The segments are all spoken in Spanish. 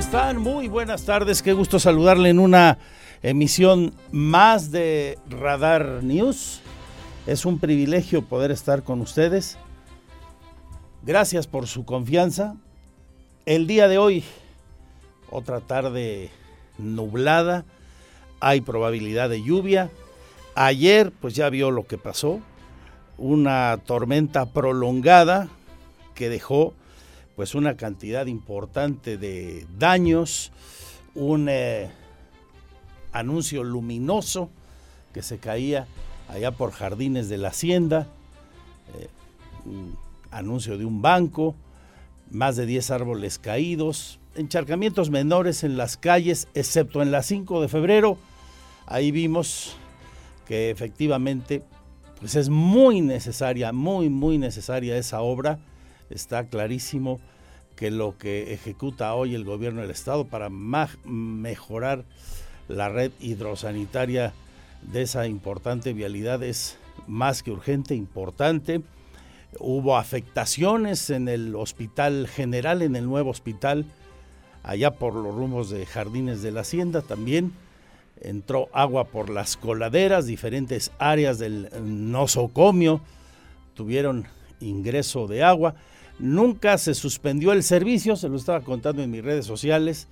¿Cómo están? Muy buenas tardes. Qué gusto saludarle en una emisión más de Radar News. Es un privilegio poder estar con ustedes. Gracias por su confianza. El día de hoy, otra tarde nublada, hay probabilidad de lluvia. Ayer, pues ya vio lo que pasó, una tormenta prolongada que dejó pues una cantidad importante de daños, un eh, anuncio luminoso que se caía allá por Jardines de la Hacienda, eh, un anuncio de un banco, más de 10 árboles caídos, encharcamientos menores en las calles, excepto en la 5 de febrero. Ahí vimos que efectivamente pues es muy necesaria, muy, muy necesaria esa obra está clarísimo que lo que ejecuta hoy el gobierno del estado para mejorar la red hidrosanitaria de esa importante vialidad es más que urgente, importante. Hubo afectaciones en el hospital general, en el nuevo hospital, allá por los rumbos de Jardines de la Hacienda también. Entró agua por las coladeras, diferentes áreas del nosocomio tuvieron ingreso de agua. Nunca se suspendió el servicio, se lo estaba contando en mis redes sociales,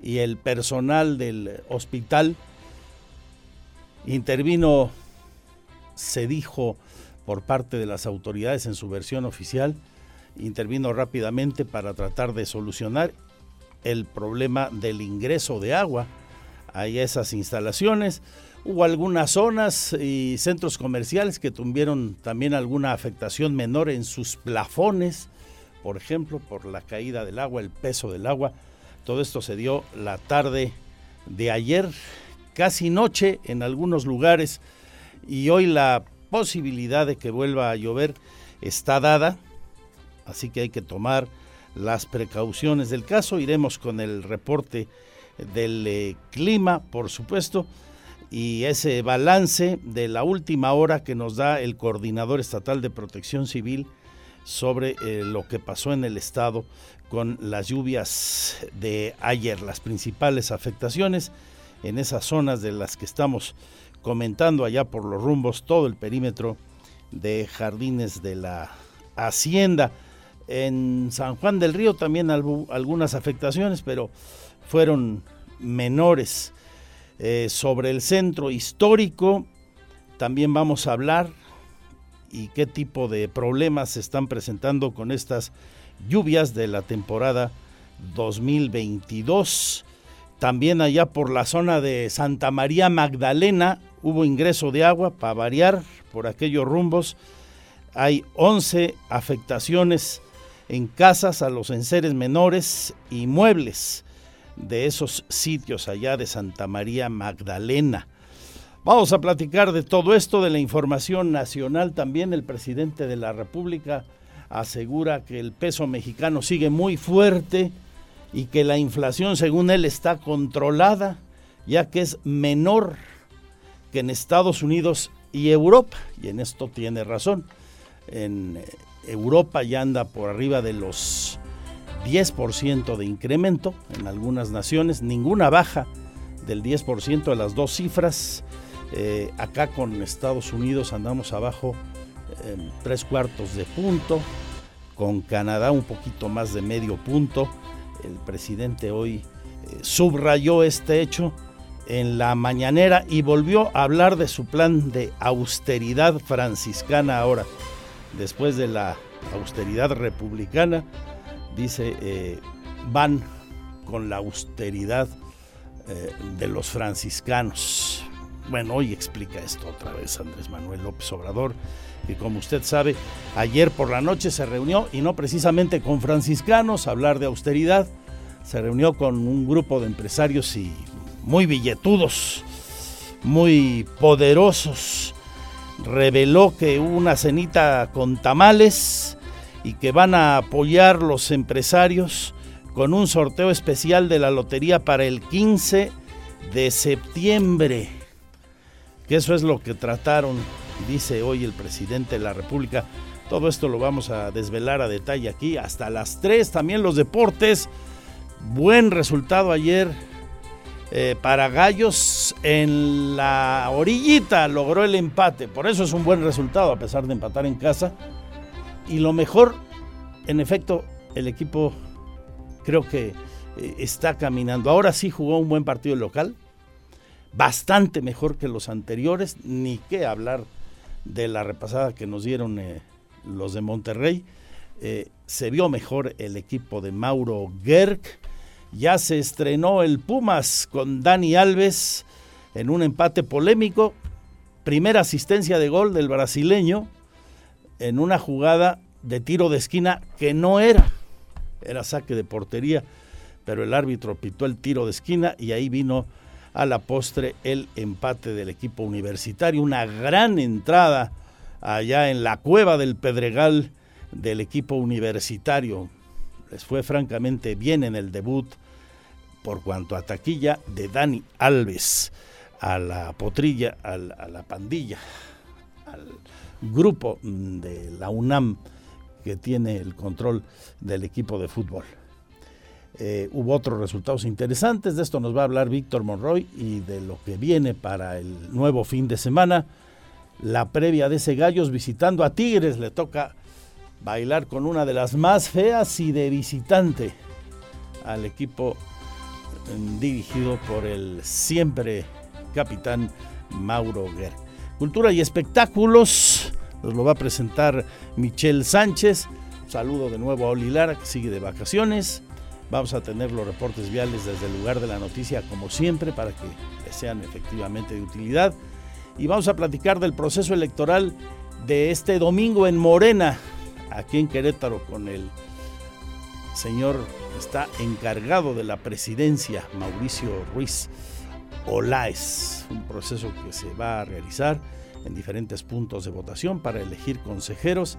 y el personal del hospital intervino, se dijo por parte de las autoridades en su versión oficial, intervino rápidamente para tratar de solucionar el problema del ingreso de agua a esas instalaciones. Hubo algunas zonas y centros comerciales que tuvieron también alguna afectación menor en sus plafones por ejemplo, por la caída del agua, el peso del agua. Todo esto se dio la tarde de ayer, casi noche en algunos lugares, y hoy la posibilidad de que vuelva a llover está dada, así que hay que tomar las precauciones del caso. Iremos con el reporte del eh, clima, por supuesto, y ese balance de la última hora que nos da el coordinador estatal de protección civil, sobre eh, lo que pasó en el estado con las lluvias de ayer, las principales afectaciones en esas zonas de las que estamos comentando allá por los rumbos, todo el perímetro de jardines de la hacienda. En San Juan del Río también algunas afectaciones, pero fueron menores. Eh, sobre el centro histórico también vamos a hablar y qué tipo de problemas se están presentando con estas lluvias de la temporada 2022. También allá por la zona de Santa María Magdalena hubo ingreso de agua para variar por aquellos rumbos. Hay 11 afectaciones en casas a los enseres menores y muebles de esos sitios allá de Santa María Magdalena. Vamos a platicar de todo esto, de la información nacional también. El presidente de la República asegura que el peso mexicano sigue muy fuerte y que la inflación, según él, está controlada, ya que es menor que en Estados Unidos y Europa. Y en esto tiene razón. En Europa ya anda por arriba de los 10% de incremento en algunas naciones, ninguna baja del 10% de las dos cifras eh, acá con Estados Unidos andamos abajo tres cuartos de punto, con Canadá un poquito más de medio punto. El presidente hoy eh, subrayó este hecho en la mañanera y volvió a hablar de su plan de austeridad franciscana ahora. Después de la austeridad republicana, dice, eh, van con la austeridad de los franciscanos. Bueno, hoy explica esto otra vez Andrés Manuel López Obrador, que como usted sabe, ayer por la noche se reunió, y no precisamente con franciscanos, a hablar de austeridad, se reunió con un grupo de empresarios y muy billetudos, muy poderosos. Reveló que hubo una cenita con tamales y que van a apoyar los empresarios con un sorteo especial de la lotería para el 15 de septiembre que eso es lo que trataron, dice hoy el presidente de la República. Todo esto lo vamos a desvelar a detalle aquí hasta las 3, también los deportes Buen resultado ayer eh, para Gallos en la orillita logró el empate. Por eso es un buen resultado a pesar de empatar en casa. Y lo mejor, en efecto, el equipo creo que eh, está caminando. Ahora sí jugó un buen partido local, bastante mejor que los anteriores, ni qué hablar de la repasada que nos dieron eh, los de Monterrey. se vio mejor el equipo de Mauro Gerg ya se estrenó el Pumas con Dani Alves en un empate polémico. Primera asistencia de gol del brasileño en una jugada de tiro de esquina que no era. Era saque de portería, pero el árbitro pitó el tiro de esquina y ahí vino a la postre el empate del equipo universitario. Una gran entrada allá en la cueva del Pedregal del equipo universitario les fue francamente bien en el debut por cuanto a taquilla de Dani Alves a la potrilla, a la pandilla, al grupo de la UNAM que tiene el control del equipo de fútbol. Eh, hubo otros resultados interesantes, de esto nos va a hablar Víctor Monroy y de lo que viene para el nuevo fin de semana. La previa de ese Gallos visitando a Tigres, le toca bailar con una de las más feas y de visitante al equipo dirigido por el siempre capitán Mauro Guerra. Cultura y espectáculos, nos lo va a presentar Michelle Sánchez. saludo de nuevo a Oli Lara, que sigue de vacaciones. Vamos a tener los reportes viales desde el lugar de la noticia, como siempre, para que sean efectivamente de utilidad. Y vamos a platicar del proceso electoral de este domingo en Morena, aquí en Querétaro con el señor está encargado de la presidencia, Mauricio Ruiz Olaes, un proceso que se va a realizar en diferentes puntos de votación para elegir consejeros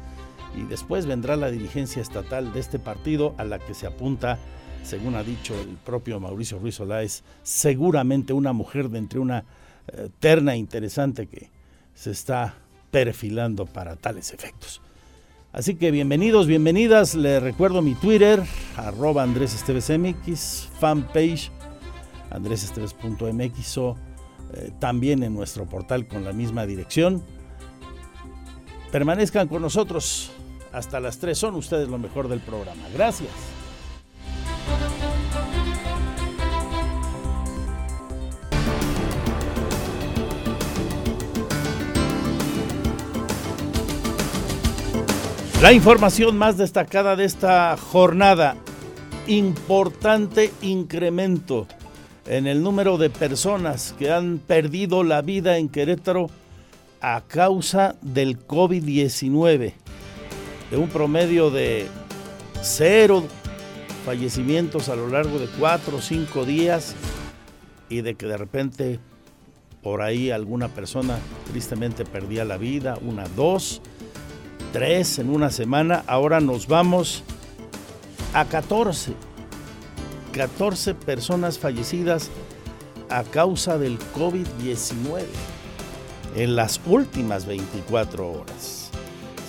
y después vendrá la dirigencia estatal de este partido a la que se apunta, según ha dicho el propio Mauricio Ruiz Olaes, seguramente una mujer de entre una eh, terna interesante que se está perfilando para tales efectos. Así que bienvenidos, bienvenidas. Les recuerdo mi Twitter, arroba Andrés Esteves MX, fanpage andresesteves.mx o eh, también en nuestro portal con la misma dirección. Permanezcan con nosotros hasta las 3. Son ustedes lo mejor del programa. Gracias. La información más destacada de esta jornada, importante incremento en el número de personas que han perdido la vida en Querétaro a causa del COVID-19, de un promedio de cero fallecimientos a lo largo de cuatro o cinco días y de que de repente por ahí alguna persona tristemente perdía la vida, una, dos, tres en una semana, ahora nos vamos a 14. 14 personas fallecidas a causa del COVID-19 en las últimas 24 horas.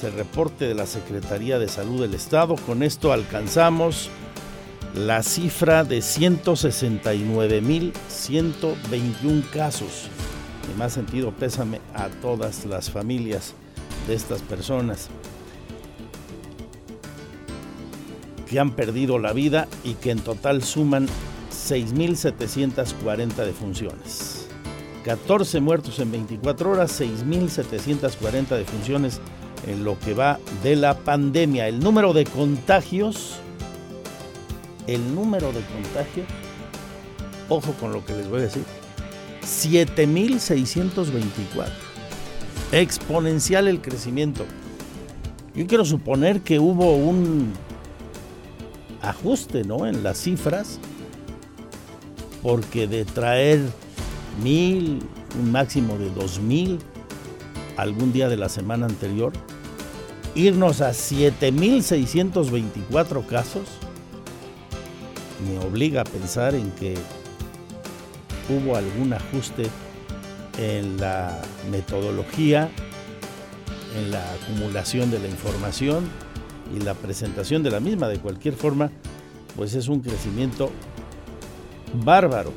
El reporte de la Secretaría de Salud del Estado. Con esto alcanzamos la cifra de 169.121 casos. En más sentido, pésame a todas las familias de estas personas que han perdido la vida y que en total suman 6.740 defunciones. 14 muertos en 24 horas, 6.740 defunciones en lo que va de la pandemia. El número de contagios, el número de contagios, ojo con lo que les voy a decir, 7.624 exponencial el crecimiento. Yo quiero suponer que hubo un ajuste ¿no? en las cifras, porque de traer mil, un máximo de dos mil algún día de la semana anterior, irnos a 7.624 casos, me obliga a pensar en que hubo algún ajuste en la metodología, en la acumulación de la información y la presentación de la misma. De cualquier forma, pues es un crecimiento bárbaro.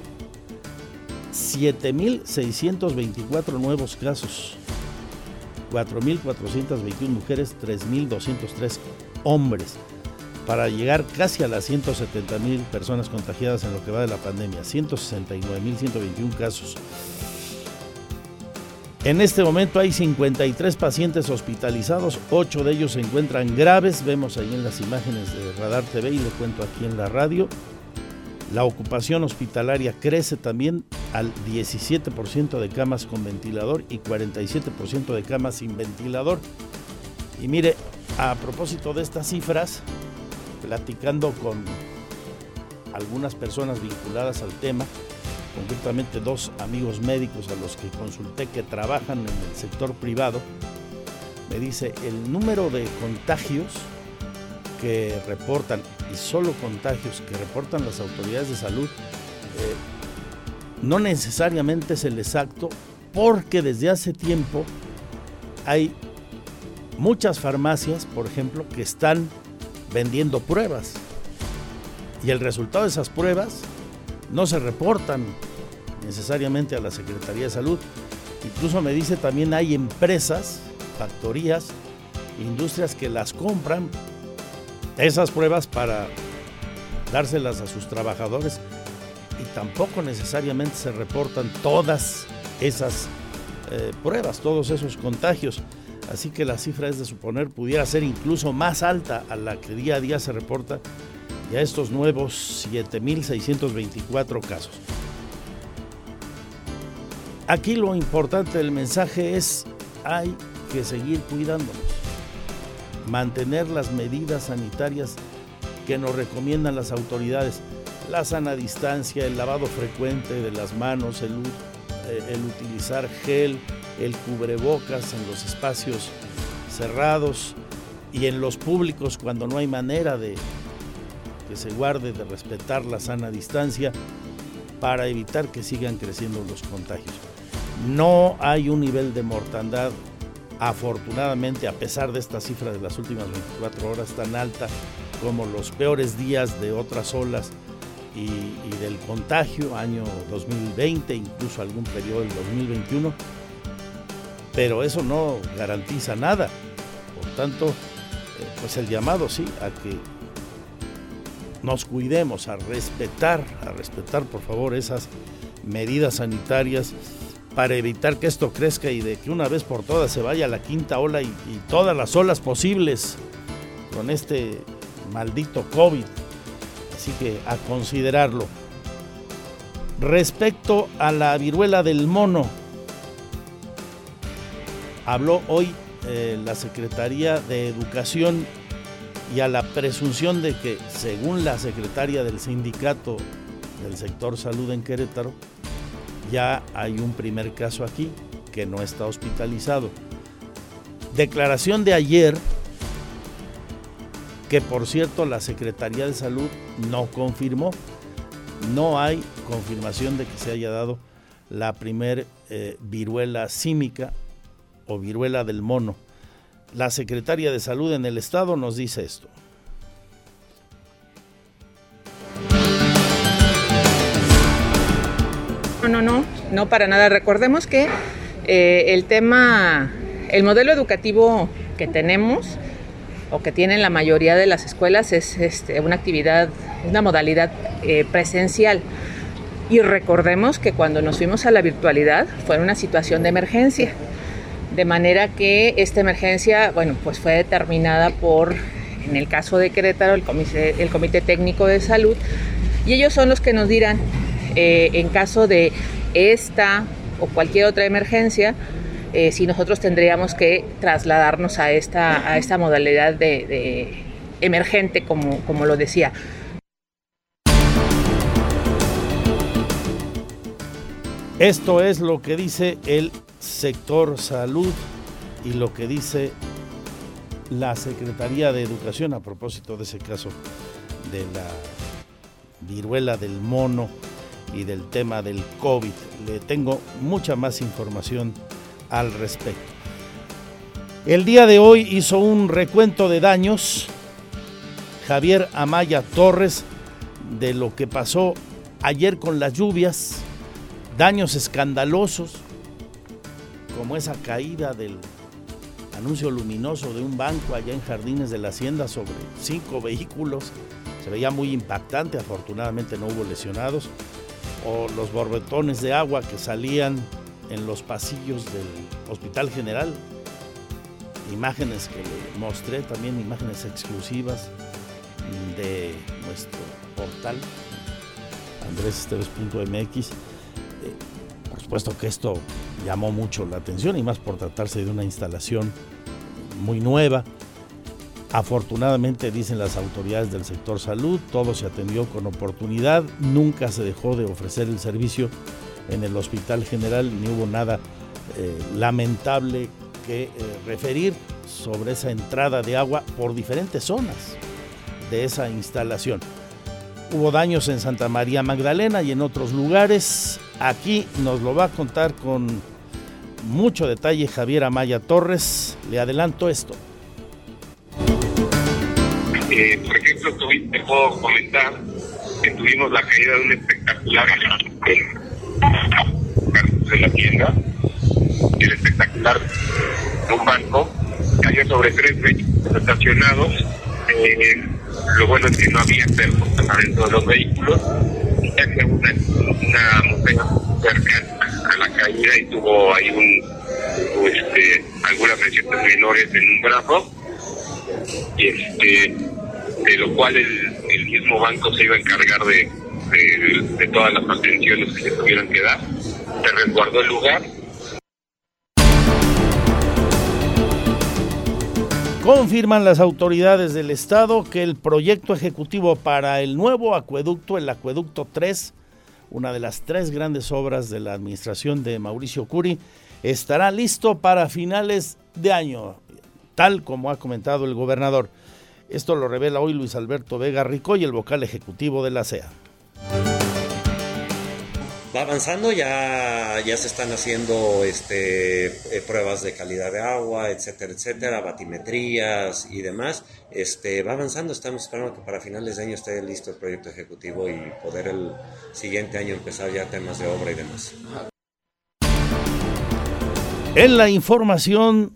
7.624 nuevos casos, 4.421 mujeres, 3.203 hombres, para llegar casi a las 170.000 personas contagiadas en lo que va de la pandemia, 169.121 casos. En este momento hay 53 pacientes hospitalizados, 8 de ellos se encuentran graves, vemos ahí en las imágenes de Radar TV y le cuento aquí en la radio. La ocupación hospitalaria crece también al 17% de camas con ventilador y 47% de camas sin ventilador. Y mire, a propósito de estas cifras, platicando con algunas personas vinculadas al tema, concretamente dos amigos médicos a los que consulté que trabajan en el sector privado, me dice el número de contagios que reportan, y solo contagios que reportan las autoridades de salud, eh, no necesariamente es el exacto, porque desde hace tiempo hay muchas farmacias, por ejemplo, que están vendiendo pruebas. Y el resultado de esas pruebas no se reportan necesariamente a la Secretaría de Salud. Incluso me dice también hay empresas, factorías, industrias que las compran esas pruebas para dárselas a sus trabajadores y tampoco necesariamente se reportan todas esas eh, pruebas, todos esos contagios. Así que la cifra es de suponer pudiera ser incluso más alta a la que día a día se reporta y a estos nuevos 7.624 casos. Aquí lo importante del mensaje es hay que seguir cuidándonos mantener las medidas sanitarias que nos recomiendan las autoridades, la sana distancia, el lavado frecuente de las manos, el, eh, utilizar gel, el cubrebocas en los espacios cerrados y en los públicos cuando no hay manera de que se guarde de respetar la sana distancia para evitar que sigan creciendo los contagios. No hay un nivel de mortandad afortunadamente, a pesar de esta cifra de las últimas 24 horas tan alta como los peores días de otras olas y, del contagio, año 2020, incluso algún periodo del 2021, pero eso no garantiza nada. Por tanto, eh, pues el llamado sí a que nos cuidemos, a respetar, a respetar por favor esas medidas sanitarias para evitar que esto crezca y de que una vez por todas se vaya la quinta ola y, todas las olas posibles con este maldito COVID. Así que a considerarlo. Respecto a la viruela del mono, habló hoy eh, la Secretaría de Educación y a la presunción de que, según la secretaria del sindicato del sector salud en Querétaro, ya hay un primer caso aquí que no está hospitalizado. Declaración de ayer, que por cierto la Secretaría de Salud no confirmó. No hay confirmación de que se haya dado la primer eh, viruela símica o viruela del mono. La Secretaría de Salud en el Estado nos dice esto. No, para nada. Recordemos que eh, el tema, el modelo educativo que tenemos o que tienen la mayoría de las escuelas es este, una actividad, una modalidad eh, presencial. Y recordemos que cuando nos fuimos a la virtualidad fue una situación de emergencia. De manera que esta emergencia, bueno, pues fue determinada por, en el caso de Querétaro, el Comité, el comité Técnico de Salud, y ellos son los que nos dirán eh, en caso de esta o cualquier otra emergencia, eh, si nosotros tendríamos que trasladarnos a esta, a esta modalidad de, emergente, como, como lo decía. Esto es lo que dice el sector salud y lo que dice la Secretaría de Educación a propósito de ese caso de la viruela del mono y del tema del COVID. Le tengo mucha más información al respecto. El día de hoy hizo un recuento de daños Javier Amaya Torres, de lo que pasó ayer con las lluvias, daños escandalosos, como esa caída del anuncio luminoso de un banco allá en Jardines de la Hacienda sobre cinco vehículos. Se veía muy impactante, afortunadamente no hubo lesionados. O los borbetones de agua que salían en los pasillos del Hospital General. Imágenes que le mostré, también imágenes exclusivas de nuestro portal andresesteves.mx. Eh, por supuesto que esto llamó mucho la atención y más por tratarse de una instalación muy nueva. Afortunadamente, dicen las autoridades del sector salud, todo se atendió con oportunidad, nunca se dejó de ofrecer el servicio en el Hospital General, ni hubo nada eh, lamentable que eh, referir sobre esa entrada de agua por diferentes zonas de esa instalación. Hubo daños en Santa María Magdalena y en otros lugares. Aquí nos lo va a contar con mucho detalle Javier Amaya Torres. Le adelanto esto. Eh, por ejemplo, te puedo comentar que tuvimos la caída de un espectacular de la tienda. El espectacular de un banco cayó sobre tres vehículos estacionados. Eh, lo bueno es que no había personas adentro de los vehículos. Había una, una mujer cercana a la caída y tuvo ahí un, este, algunas lesiones menores en un brazo. Y este, de lo cual el, mismo banco se iba a encargar de, de, de todas las atenciones que se tuvieran que dar. Se resguardó el lugar Confirman las autoridades del estado que el proyecto ejecutivo para el nuevo acueducto, el acueducto 3, una de las tres grandes obras de la administración de Mauricio Curi, estará listo para finales de año, tal como ha comentado el gobernador. Esto lo revela hoy Luis Alberto Vega Rico y el vocal ejecutivo de la CEA va avanzando, ya, ya se están haciendo este, eh, pruebas de calidad de agua, etcétera, etcétera, batimetrías y demás. Este, va avanzando, estamos esperando que para finales de año esté listo el proyecto ejecutivo y poder el siguiente año empezar ya temas de obra y demás. En la información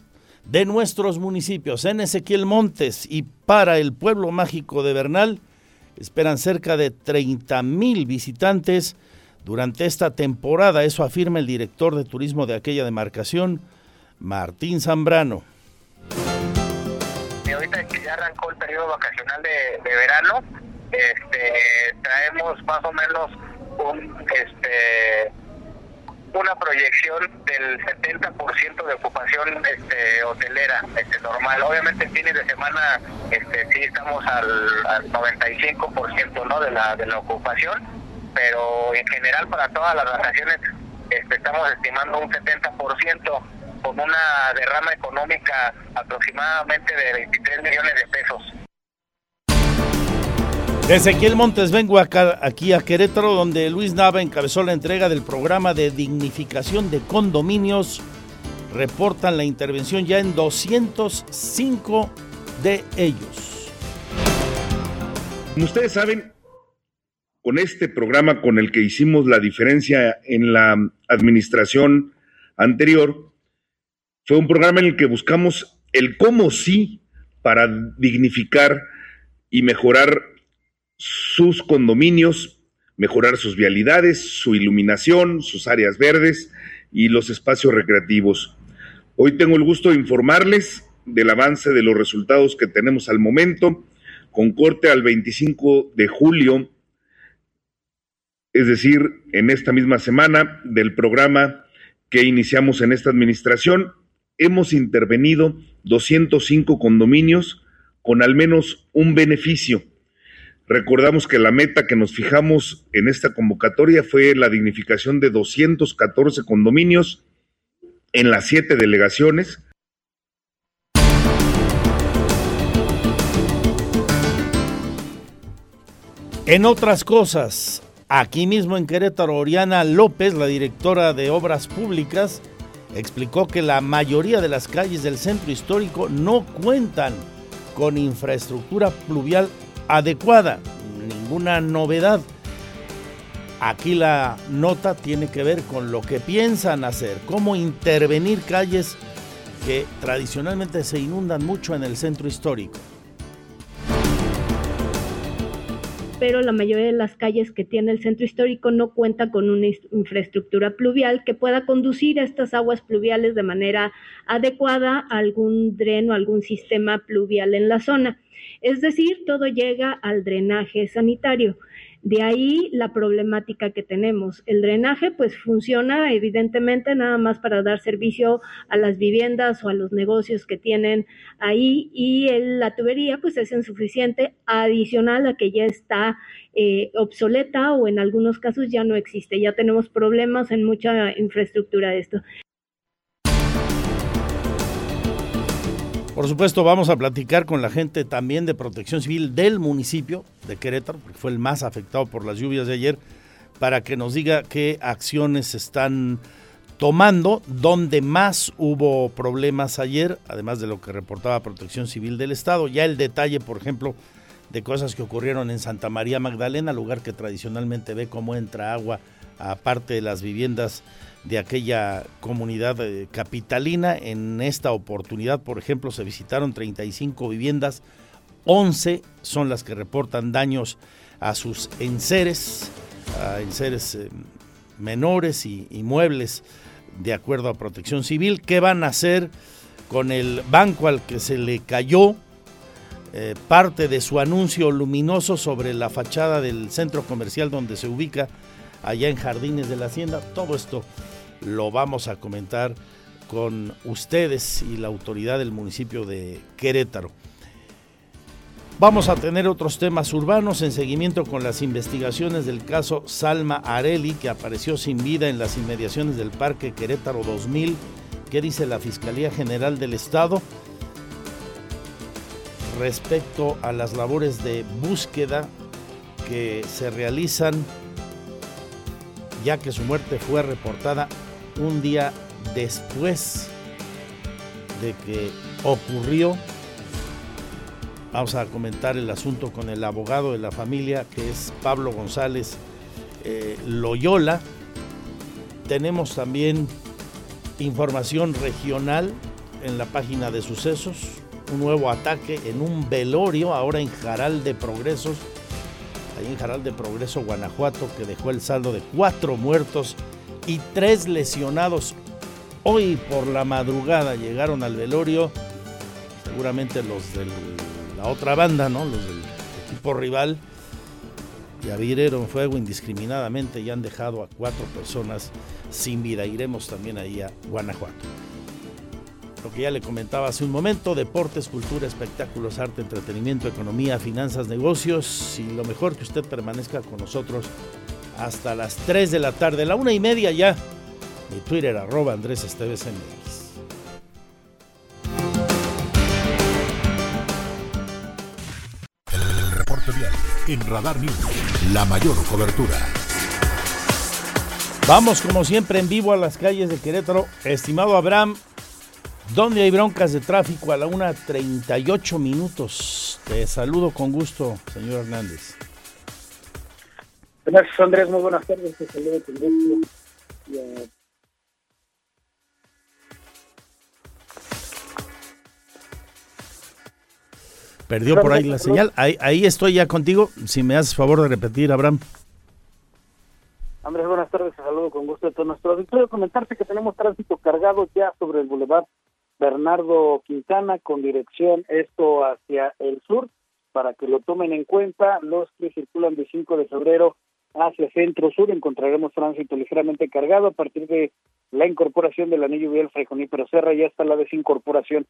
de nuestros municipios, en Ezequiel Montes y para el pueblo mágico de Bernal, esperan cerca de 30 mil visitantes durante esta temporada. Eso afirma el director de turismo de aquella demarcación, Martín Zambrano. Y ahorita que ya arrancó el periodo vacacional de, de verano, este, traemos más o menos un, este, una proyección del 70% de ocupación este, hotelera este, normal. Obviamente en fines de semana este, sí estamos al, al 95% ¿no? de, la, de la ocupación pero en general para todas las vacaciones este, estamos estimando un 70% con una derrama económica aproximadamente de 23 millones de pesos. Ezequiel Montes vengo acá, aquí a Querétaro, donde Luis Nava encabezó la entrega del programa de dignificación de condominios. Reportan la intervención ya en 205 de ellos. Como ustedes saben, con este programa con el que hicimos la diferencia en la administración anterior, fue un programa en el que buscamos el cómo sí para dignificar y mejorar sus condominios, mejorar sus vialidades, su iluminación, sus áreas verdes y los espacios recreativos. Hoy tengo el gusto de informarles del avance de los resultados que tenemos al momento, con corte al 25 de julio es decir, en esta misma semana del programa que iniciamos en esta administración, hemos intervenido 205 condominios con al menos un beneficio. Recordamos que la meta que nos fijamos en esta convocatoria fue la dignificación de 214 condominios en las siete delegaciones. En otras cosas, Aquí mismo en Querétaro, Oriana López, la directora de Obras Públicas, explicó que la mayoría de las calles del centro histórico no cuentan con infraestructura pluvial adecuada, ninguna novedad. Aquí la nota tiene que ver con lo que piensan hacer, cómo intervenir calles que tradicionalmente se inundan mucho en el centro histórico. pero la mayoría de las calles que tiene el centro histórico no cuenta con una infraestructura pluvial que pueda conducir estas aguas pluviales de manera adecuada a algún dreno, algún sistema pluvial en la zona. Es decir, todo llega al drenaje sanitario. De ahí la problemática que tenemos. El drenaje pues funciona evidentemente nada más para dar servicio a las viviendas o a los negocios que tienen ahí y la tubería pues es insuficiente adicional a que ya está eh, obsoleta o en algunos casos ya no existe. Ya tenemos problemas en mucha infraestructura de esto. Por supuesto, vamos a platicar con la gente también de protección civil del municipio de Querétaro, porque fue el más afectado por las lluvias de ayer, para que nos diga qué acciones están tomando, donde más hubo problemas ayer, además de lo que reportaba Protección Civil del Estado. Ya el detalle, por ejemplo, de cosas que ocurrieron en Santa María Magdalena, lugar que tradicionalmente ve cómo entra agua a parte de las viviendas de aquella comunidad eh, capitalina. En esta oportunidad, por ejemplo, se visitaron 35 viviendas, 11 son las que reportan daños a sus enseres, a enseres eh, menores y, muebles, de acuerdo a Protección Civil. ¿Qué van a hacer con el banco al que se le cayó? Eh, parte de su anuncio luminoso sobre la fachada del centro comercial donde se ubica allá en Jardines de la Hacienda. Todo esto lo vamos a comentar con ustedes y la autoridad del municipio de Querétaro. Vamos a tener otros temas urbanos en seguimiento con las investigaciones del caso Salma Areli, que apareció sin vida en las inmediaciones del Parque Querétaro 2000. ¿Qué dice la Fiscalía General del Estado respecto a las labores de búsqueda que se realizan ya que su muerte fue reportada un día después de que ocurrió. Vamos a comentar el asunto con el abogado de la familia, que es Pablo González eh, Loyola. Tenemos también información regional en la página de sucesos. Un nuevo ataque en un velorio, ahora en Jaral de Progresos, ahí en Jaral de Progreso, Guanajuato, que dejó el saldo de cuatro muertos y tres lesionados. Hoy por la madrugada llegaron al velorio, seguramente los de la otra banda, ¿no? Los del equipo rival, y abrieron fuego indiscriminadamente y han dejado a cuatro personas sin vida. Iremos también ahí a Guanajuato. Lo que ya le comentaba hace un momento, deportes, cultura, espectáculos, arte, entretenimiento, economía, finanzas, negocios y lo mejor que usted permanezca con nosotros hasta las 3 de la tarde, la una y media ya. Mi Twitter, arroba Andrés Esteves MX. El reporte vial en Radar News, la mayor cobertura. Vamos como siempre en vivo a las calles de Querétaro. Estimado Abraham, ¿dónde hay broncas de tráfico a la 1.38 minutos? Te saludo con gusto, señor Hernández. Gracias, Andrés. Muy buenas tardes. Te saludo con gusto. Perdió por ahí la señal. Ahí, estoy ya contigo. Si me haces favor de repetir, Abraham. Andrés, buenas tardes. Te saludo con gusto a todo nuestro auditorio. Comentarte que tenemos tránsito cargado ya sobre el Boulevard Bernardo Quintana con dirección esto hacia el sur para que lo tomen en cuenta los que circulan de 5 de febrero hacia centro sur encontraremos tránsito ligeramente cargado a partir de la incorporación del anillo vial Fray Junípero Serra y hasta la desincorporación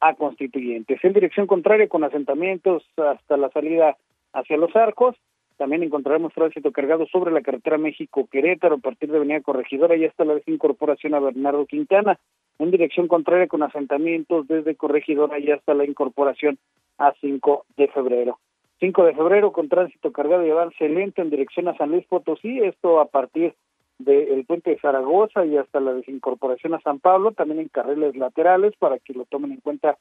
a constituyentes. En dirección contraria con asentamientos hasta la salida hacia los arcos, también encontraremos tránsito cargado sobre la carretera México-Querétaro a partir de Avenida Corregidora y hasta la desincorporación a Bernardo Quintana. En dirección contraria con asentamientos desde Corregidora y hasta la incorporación a 5 de febrero. 5 de febrero con tránsito cargado y avance lento en dirección a San Luis Potosí, esto a partir del puente de Zaragoza y hasta la desincorporación a San Pablo, también en carriles laterales para que lo tomen en cuenta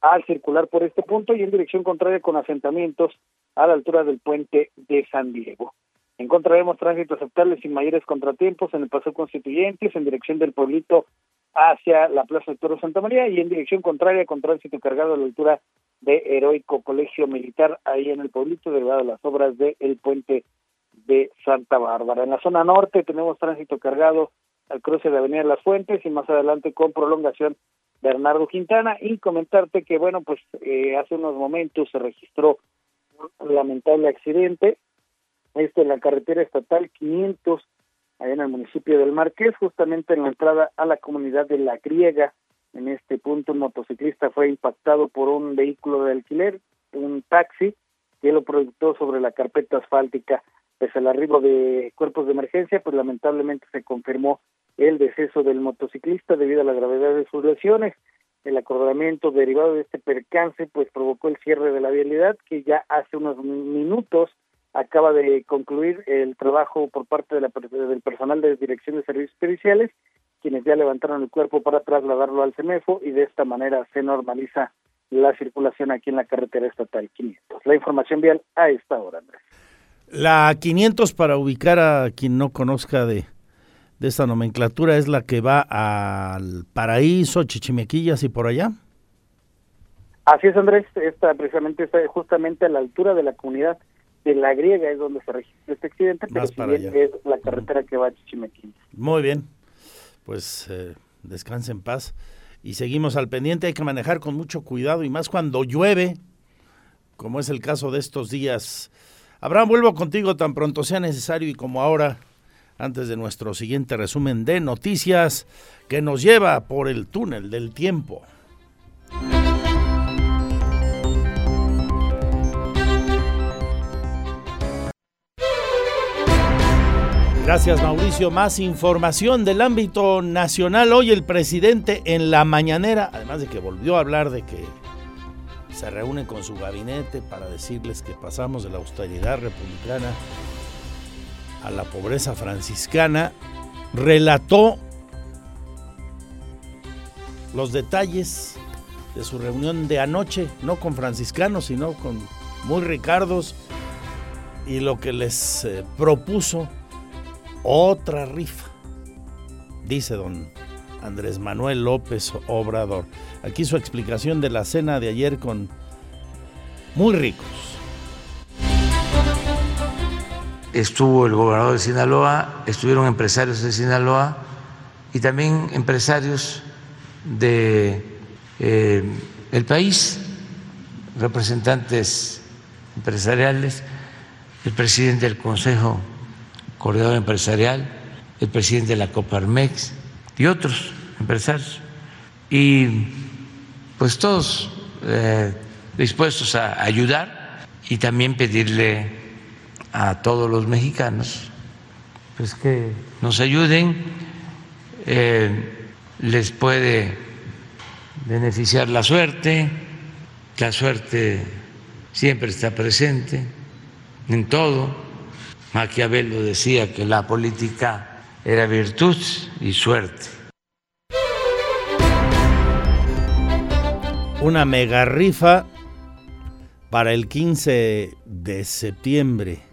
al circular por este punto y en dirección contraria con asentamientos a la altura del puente de San Diego. Encontraremos tránsito aceptable sin mayores contratiempos en el Paseo Constituyentes en dirección del pueblito hacia la Plaza de Toro Santa María y en dirección contraria con tránsito cargado a la altura de Heroico Colegio Militar ahí en el pueblito derivado de las obras del el puente de Santa Bárbara. En la zona norte tenemos tránsito cargado al cruce de Avenida Las Fuentes y más adelante con prolongación Bernardo Quintana. Y comentarte que bueno pues eh, hace unos momentos se registró un lamentable accidente esto en la carretera estatal 500 allá en el municipio del Marqués justamente en la entrada a la comunidad de La Griega. En este punto un motociclista fue impactado por un vehículo de alquiler un taxi que lo proyectó sobre la carpeta asfáltica. Pese al arribo de cuerpos de emergencia pues lamentablemente se confirmó el deceso del motociclista debido a la gravedad de sus lesiones. El acordamiento derivado de este percance pues provocó el cierre de la vialidad que ya hace unos minutos acaba de concluir el trabajo por parte del personal de Dirección de Servicios Periciales, quienes ya levantaron el cuerpo para trasladarlo al CEMEFO y de esta manera se normaliza la circulación aquí en la carretera estatal 500. La información vial a esta hora, Andrés. La 500 para ubicar a quien no conozca de, de esta nomenclatura es la que va al Paraíso, Chichimequillas y por allá. Así es, Andrés, esta precisamente está justamente a la altura de la comunidad de la griega es donde se registra este accidente, pero si bien es la carretera que va a Chichimequillas. Muy bien, pues eh, descanse en paz y seguimos al pendiente, hay que manejar con mucho cuidado y más cuando llueve, como es el caso de estos días. Abraham, vuelvo contigo tan pronto sea necesario y como ahora antes de nuestro siguiente resumen de noticias que nos lleva por el túnel del tiempo. Gracias Mauricio. Más información del ámbito nacional. Hoy el presidente en la mañanera, además de que volvió a hablar de que se reúne con su gabinete para decirles que pasamos de la austeridad republicana a la pobreza franciscana, relató los detalles de su reunión de anoche, no con franciscanos, sino con muy ricardos, y lo que les eh, propuso otra rifa, dice don Andrés Manuel López Obrador. Aquí su explicación de la cena de ayer con muy ricos estuvo el gobernador de Sinaloa, estuvieron empresarios de Sinaloa y también empresarios de eh, el país, representantes empresariales, el presidente del Consejo Coordinador Empresarial, el presidente de la Coparmex y otros empresarios. Y pues todos eh, dispuestos a ayudar y también pedirle a todos los mexicanos pues que nos ayuden, eh, les puede beneficiar la suerte, la suerte siempre está presente en todo. Maquiavelo decía que la política era virtud y suerte. Una mega rifa para el 15 de septiembre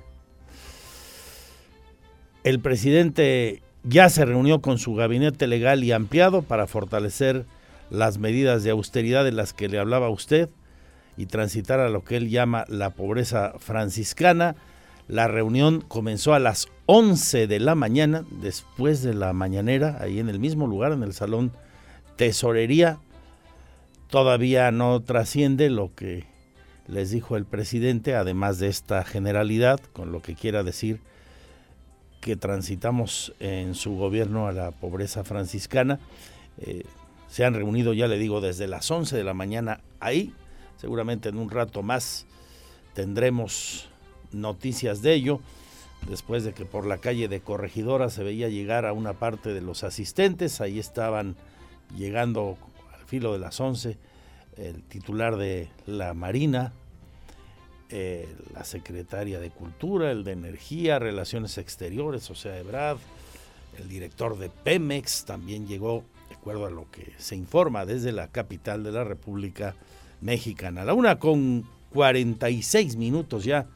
el presidente ya se reunió con su gabinete legal y ampliado para fortalecer las medidas de austeridad de las que le hablaba usted y transitar a lo que él llama la pobreza franciscana. La reunión comenzó a las 11 de la mañana, después de la mañanera, ahí en el mismo lugar, en el salón Tesorería. Todavía no trasciende lo que les dijo el presidente, además de esta generalidad, con lo que quiera decir que transitamos en su gobierno a la pobreza franciscana. Eh, se han reunido, ya le digo, desde las 11 de la mañana ahí. Seguramente en un rato más tendremos noticias de ello, después de que por la calle de Corregidora se veía llegar a una parte de los asistentes. Ahí estaban llegando al filo de las 11 el titular de la Marina, eh, la secretaria de Cultura, el de Energía, Relaciones Exteriores, o sea, Ebrad, el director de Pemex también llegó, de acuerdo a lo que se informa desde la capital de la República Mexicana. A la una con 46 minutos ya.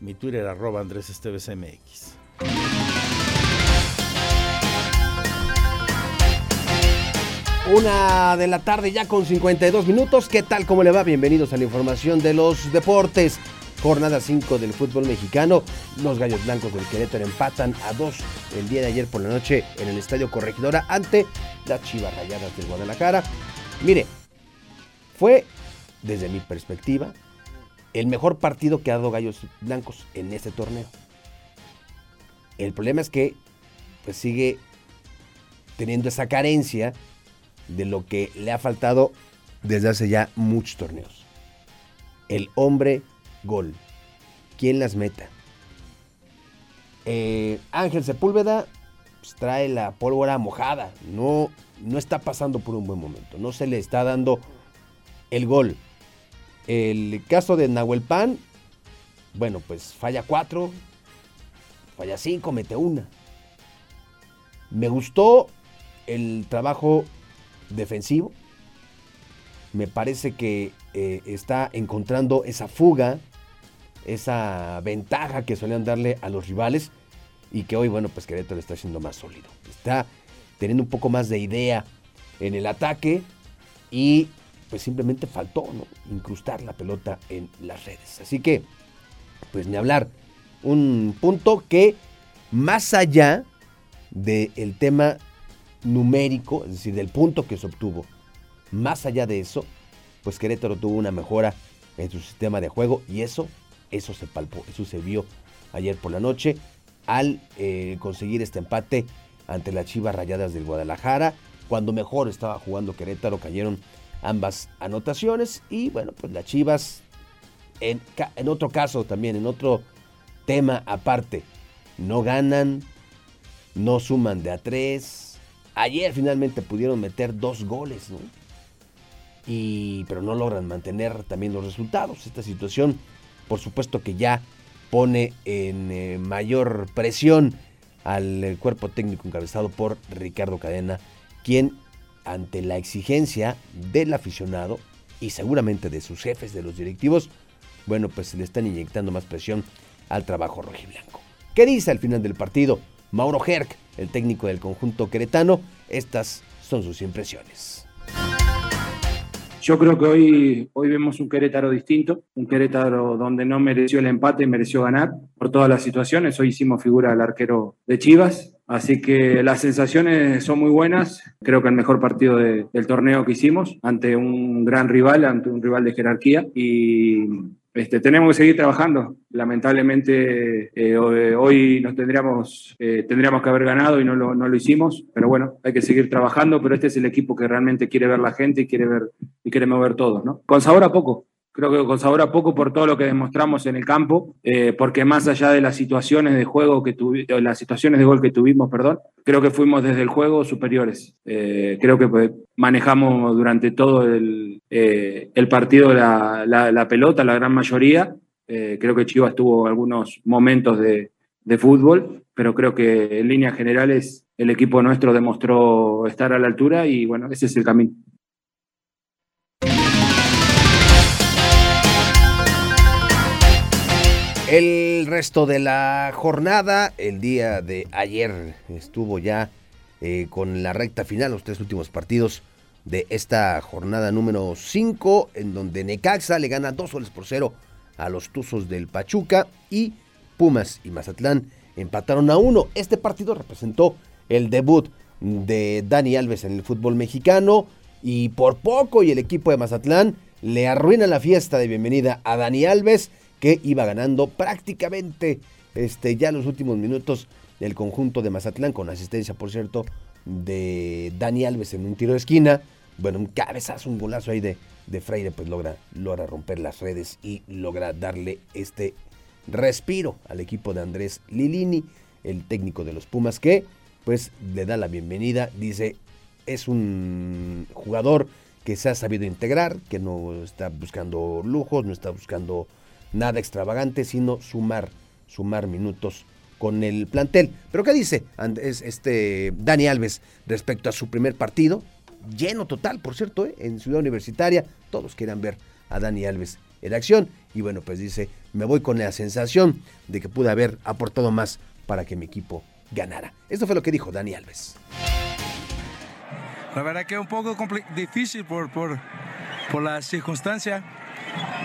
Mi Twitter arroba Andrés Esteves. Una de la tarde ya con 52 minutos. ¿Qué tal? ¿Cómo le va? Bienvenidos a la información de los deportes. Jornada 5 del fútbol mexicano. Los Gallos Blancos del Querétaro empatan a 2 el día de ayer por la noche en el Estadio Corregidora ante las Chivas Rayadas del Guadalajara. Mire, fue, desde mi perspectiva, el mejor partido que ha dado Gallos Blancos en este torneo. El problema es que pues, sigue teniendo esa carencia de lo que le ha faltado desde hace ya muchos torneos. El hombre gol. ¿Quién las meta? Eh, Ángel Sepúlveda pues, trae la pólvora mojada. No, no está pasando por un buen momento. No se le está dando el gol. El caso de Nahuel Pan, bueno, pues falla cuatro, falla cinco, mete una. Me gustó el trabajo defensivo. Me parece que eh, está encontrando esa fuga, esa ventaja que solían darle a los rivales y que hoy, bueno, pues Querétaro está siendo más sólido. Está teniendo un poco más de idea en el ataque y pues simplemente faltó incrustar la pelota en las redes. Así que, pues ni hablar. Un punto que más allá del tema numérico, es decir, del punto que se obtuvo, más allá de eso, pues Querétaro tuvo una mejora en su sistema de juego y eso, eso se palpó, eso se vio ayer por la noche al eh, conseguir este empate ante las Chivas Rayadas del Guadalajara. Cuando mejor estaba jugando Querétaro cayeron ambas anotaciones y bueno, pues las Chivas en, en otro caso también, en otro tema aparte, no ganan, no suman de a tres. Ayer finalmente pudieron meter dos goles, ¿no? Y, pero no logran mantener también los resultados. Esta situación, por supuesto que ya pone en eh, mayor presión al eh, cuerpo técnico encabezado por Ricardo Cadena, quien ante la exigencia del aficionado y seguramente de sus jefes, de los directivos, bueno, pues se le están inyectando más presión al trabajo rojiblanco. ¿Qué dice al final del partido Mauro Herc, el técnico del conjunto queretano? Estas son sus impresiones. Yo creo que hoy, hoy vemos un Querétaro distinto, un Querétaro donde no mereció el empate y mereció ganar por todas las situaciones. Hoy hicimos figura al arquero de Chivas, Así que las sensaciones son muy buenas. Creo que el mejor partido del torneo que hicimos ante un gran rival, ante un rival de jerarquía. Y este, tenemos que seguir trabajando. Lamentablemente eh, hoy nos tendríamos, eh, tendríamos que haber ganado y no lo, no lo, hicimos, pero bueno, hay que seguir trabajando, pero este es el equipo que realmente quiere ver la gente y quiere ver y quiere mover todo, ¿no? Con sabor a poco, creo que con sabor a poco por todo lo que demostramos en el campo, eh, porque más allá de las situaciones de juego que tuvimos, las situaciones de gol que tuvimos, perdón, creo que fuimos desde el juego superiores. Eh, creo que pues, manejamos durante todo el, eh, el partido la, la, pelota, la gran mayoría. creo que Chivas tuvo algunos momentos de, de fútbol, pero creo que en líneas generales el equipo nuestro demostró estar a la altura y bueno, ese es el camino. El resto de la jornada, el día de ayer estuvo ya eh, con la recta final, los tres últimos partidos de esta jornada número 5, en donde Necaxa le gana dos goles por cero a los Tuzos del Pachuca y Pumas y Mazatlán empataron a uno. Este partido representó el debut de Dani Alves en el fútbol mexicano y por poco y el equipo de Mazatlán le arruina la fiesta de bienvenida a Dani Alves que iba ganando prácticamente este, ya los últimos minutos del conjunto de Mazatlán, con asistencia, por cierto, de Dani Alves en un tiro de esquina. Bueno, un cabezazo, un golazo ahí de, de Freire, pues logra, logra romper las redes y logra darle este respiro al equipo de Andrés Lilini, el técnico de los Pumas, que pues le da la bienvenida, dice, es un jugador que se ha sabido integrar, que no está buscando lujos, no está buscando nada extravagante, sino sumar, sumar minutos con el plantel. Pero ¿qué dice este Dani Alves respecto a su primer partido? Lleno total, por cierto, ¿eh? en Ciudad Universitaria. Todos quieran ver a Dani Alves en acción. Y bueno, pues dice, me voy con la sensación de que pude haber aportado más para que mi equipo ganara. Esto fue lo que dijo Dani Alves. La verdad que es un poco difícil por, por, por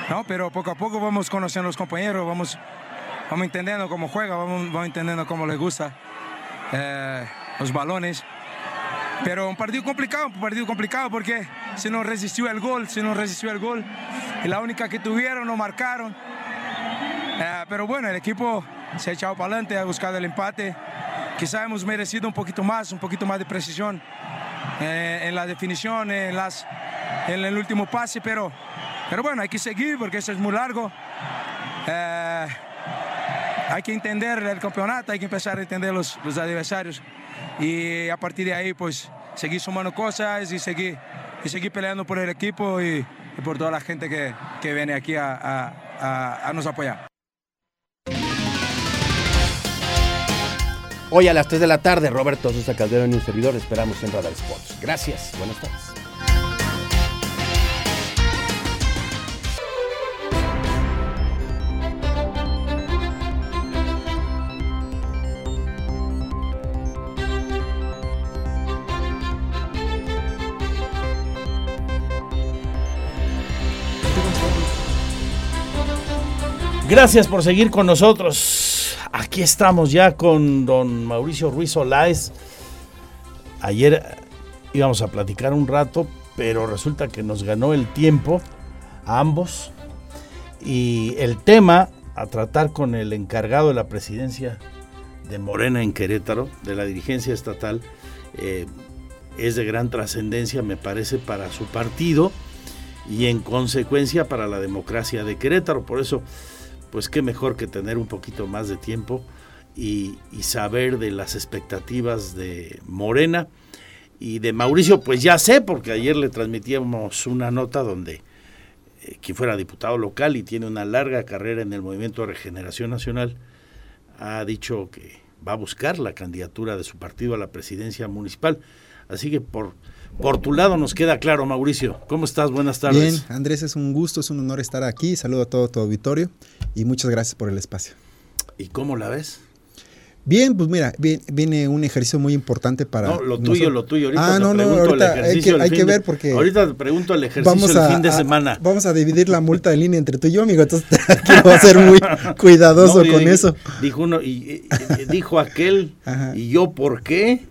¿no? pero poco a poco vamos conociendo a los compañeros, vamos, vamos entendiendo cómo juega, vamos, vamos entendiendo cómo les gusta eh, los balones. Pero un partido complicado, un partido complicado porque se nos resistió el gol, se nos resistió el gol. Y la única que tuvieron no marcaron. Eh, pero bueno, el equipo se ha echado para adelante, ha buscado el empate. Quizá hemos merecido un poquito más, un poquito más de precisión eh, en la definición, en, las, en el último pase, pero, pero bueno, hay que seguir porque eso es muy largo. Eh, hay que entender el campeonato, hay que empezar a entender los, los adversarios y a partir de ahí pues seguir sumando cosas y seguir, y seguir peleando por el equipo y, por toda la gente que, que viene aquí a, a, nos apoyar. Hoy a las 3 de la tarde, Roberto Sosa Calderón y un servidor esperamos en Radar Sports. Gracias, buenas tardes. Gracias por seguir con nosotros. Aquí estamos ya con don Mauricio Ruiz Olaez. Ayer íbamos a platicar un rato, pero resulta que nos ganó el tiempo a ambos. Y el tema a tratar con el encargado de la presidencia de Morena en Querétaro, de la dirigencia estatal, eh, es de gran trascendencia, me parece, para su partido y en consecuencia para la democracia de Querétaro. Por eso pues qué mejor que tener un poquito más de tiempo y, saber de las expectativas de Morena y de Mauricio, pues ya sé, porque ayer le transmitíamos una nota donde eh, quien fuera diputado local y tiene una larga carrera en el Movimiento de Regeneración Nacional, ha dicho que va a buscar la candidatura de su partido a la presidencia municipal. Así que por, por tu lado nos queda claro, Mauricio. ¿Cómo estás? Buenas tardes. Bien, Andrés, es un gusto, es un honor estar aquí. Saludo a todo tu auditorio y muchas gracias por el espacio. ¿Y cómo la ves? Bien, pues mira, viene, un ejercicio muy importante para. No, lo tuyo, lo tuyo. Ahorita ah, te no, no, ahorita hay ejercicio que, hay que de- ver porque. Ahorita te pregunto el ejercicio Vamos a, fin de a- semana. vamos a dividir la multa en línea entre tú y yo, amigo. Entonces a ser muy cuidadoso No, con eso. Dijo uno, y, y- y- dijo aquel, y yo, ¿por qué?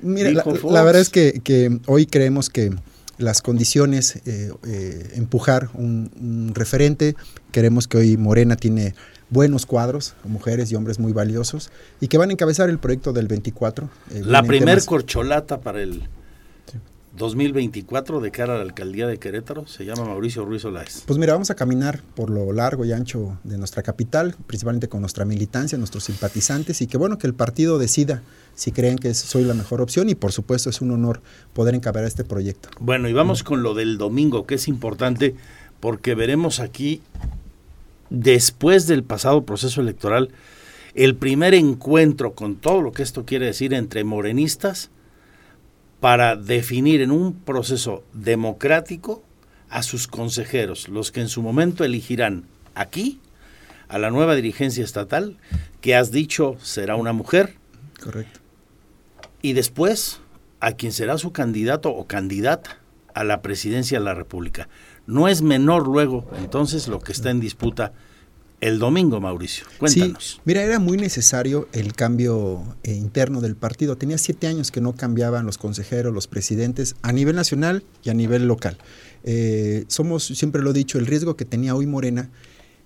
Mira, la, verdad es que, que hoy creemos que las condiciones, eh, eh, empujar un, un referente, queremos que hoy Morena tiene buenos cuadros, mujeres y hombres muy valiosos, y que van a encabezar el proyecto del 24. eh, La primer temas- corcholata para el 2024 de cara a la alcaldía de Querétaro se llama Mauricio Ruiz Olaez. Pues mira, vamos a caminar por lo largo y ancho de nuestra capital, principalmente con nuestra militancia, nuestros simpatizantes, y que bueno que el partido decida si creen que soy la mejor opción, y por supuesto es un honor poder encabezar este proyecto. Bueno, y vamos con lo del domingo, que es importante porque veremos aquí, después del pasado proceso electoral, el primer encuentro con todo lo que esto quiere decir entre morenistas para definir en un proceso democrático a sus consejeros, los que en su momento elegirán aquí a la nueva dirigencia estatal, que has dicho será una mujer, Correcto. y después a quien será su candidato o candidata a la presidencia de la República. No es menor luego entonces lo que está en disputa el domingo, Mauricio. Cuéntanos. Mira, era muy necesario el cambio eh, interno del partido. Tenía siete años que no cambiaban los consejeros, los presidentes, a nivel nacional y a nivel local. Eh, somos, siempre lo he dicho, el riesgo que tenía hoy Morena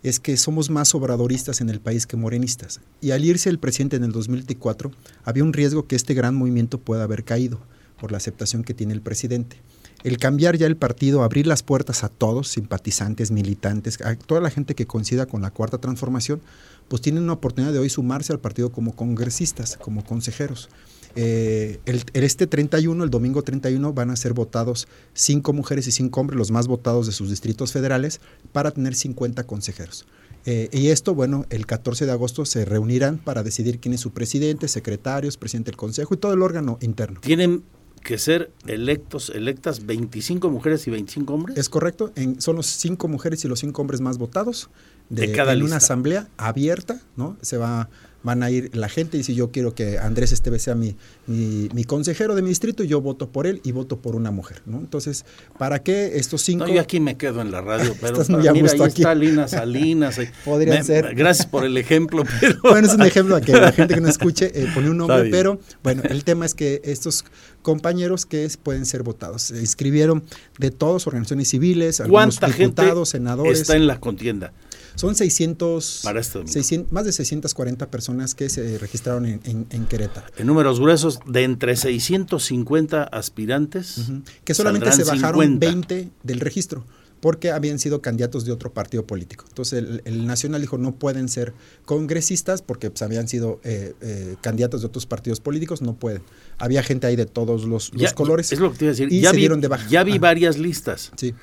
es que somos más obradoristas en el país que morenistas. Y al irse el presidente en el 2024, había un riesgo que este gran movimiento pueda haber caído por la aceptación que tiene el presidente. El cambiar ya el partido, abrir las puertas a todos, simpatizantes, militantes, a toda la gente que coincida con la cuarta transformación, pues tienen una oportunidad de hoy sumarse al partido como congresistas, como consejeros. Eh, el, este 31, el domingo 31, van a ser votados cinco mujeres y cinco hombres, los más votados de sus distritos federales, para tener 50 consejeros. Eh, y esto, bueno, el 14 de agosto se reunirán para decidir quién es su presidente, secretarios, presidente del consejo y todo el órgano interno. Tienen que ser electos, electas 25 mujeres y 25 hombres. Es correcto, en, son los cinco mujeres y los cinco hombres más votados de, De cada en una asamblea abierta, ¿no? Se va, van a ir la gente y si yo quiero que Andrés Esteves sea mi, mi, mi consejero de mi distrito, yo voto por él y voto por una mujer, ¿no? Entonces, ¿para qué estos cinco? No, yo aquí me quedo en la radio, pero Estás muy a mira, gusto ahí aquí. está Lina Salinas. ahí. Podría Me- ser. Gracias por el ejemplo, pero... Bueno, es un ejemplo a que la gente que no escuche eh, pone un nombre, pero bueno, el tema es que estos compañeros que es- pueden ser votados, se inscribieron de todas organizaciones civiles, algunos ¿Cuánta gente diputados, senadores. está en la contienda? Son 600, Para. 600 más de 640 personas que se registraron en, en- en Querétaro. En números gruesos, de entre 650 aspirantes, Que solamente se bajaron 50. 20 del registro, porque habían sido candidatos de otro partido político. Entonces el, el Nacional dijo no pueden ser congresistas porque pues, habían sido eh, eh, candidatos de otros partidos políticos, no pueden. Había gente ahí de todos los, los Ya- colores. Es lo que te iba a decir. Y ya se vi, dieron de baja. Ya vi Ah. varias listas. Sí.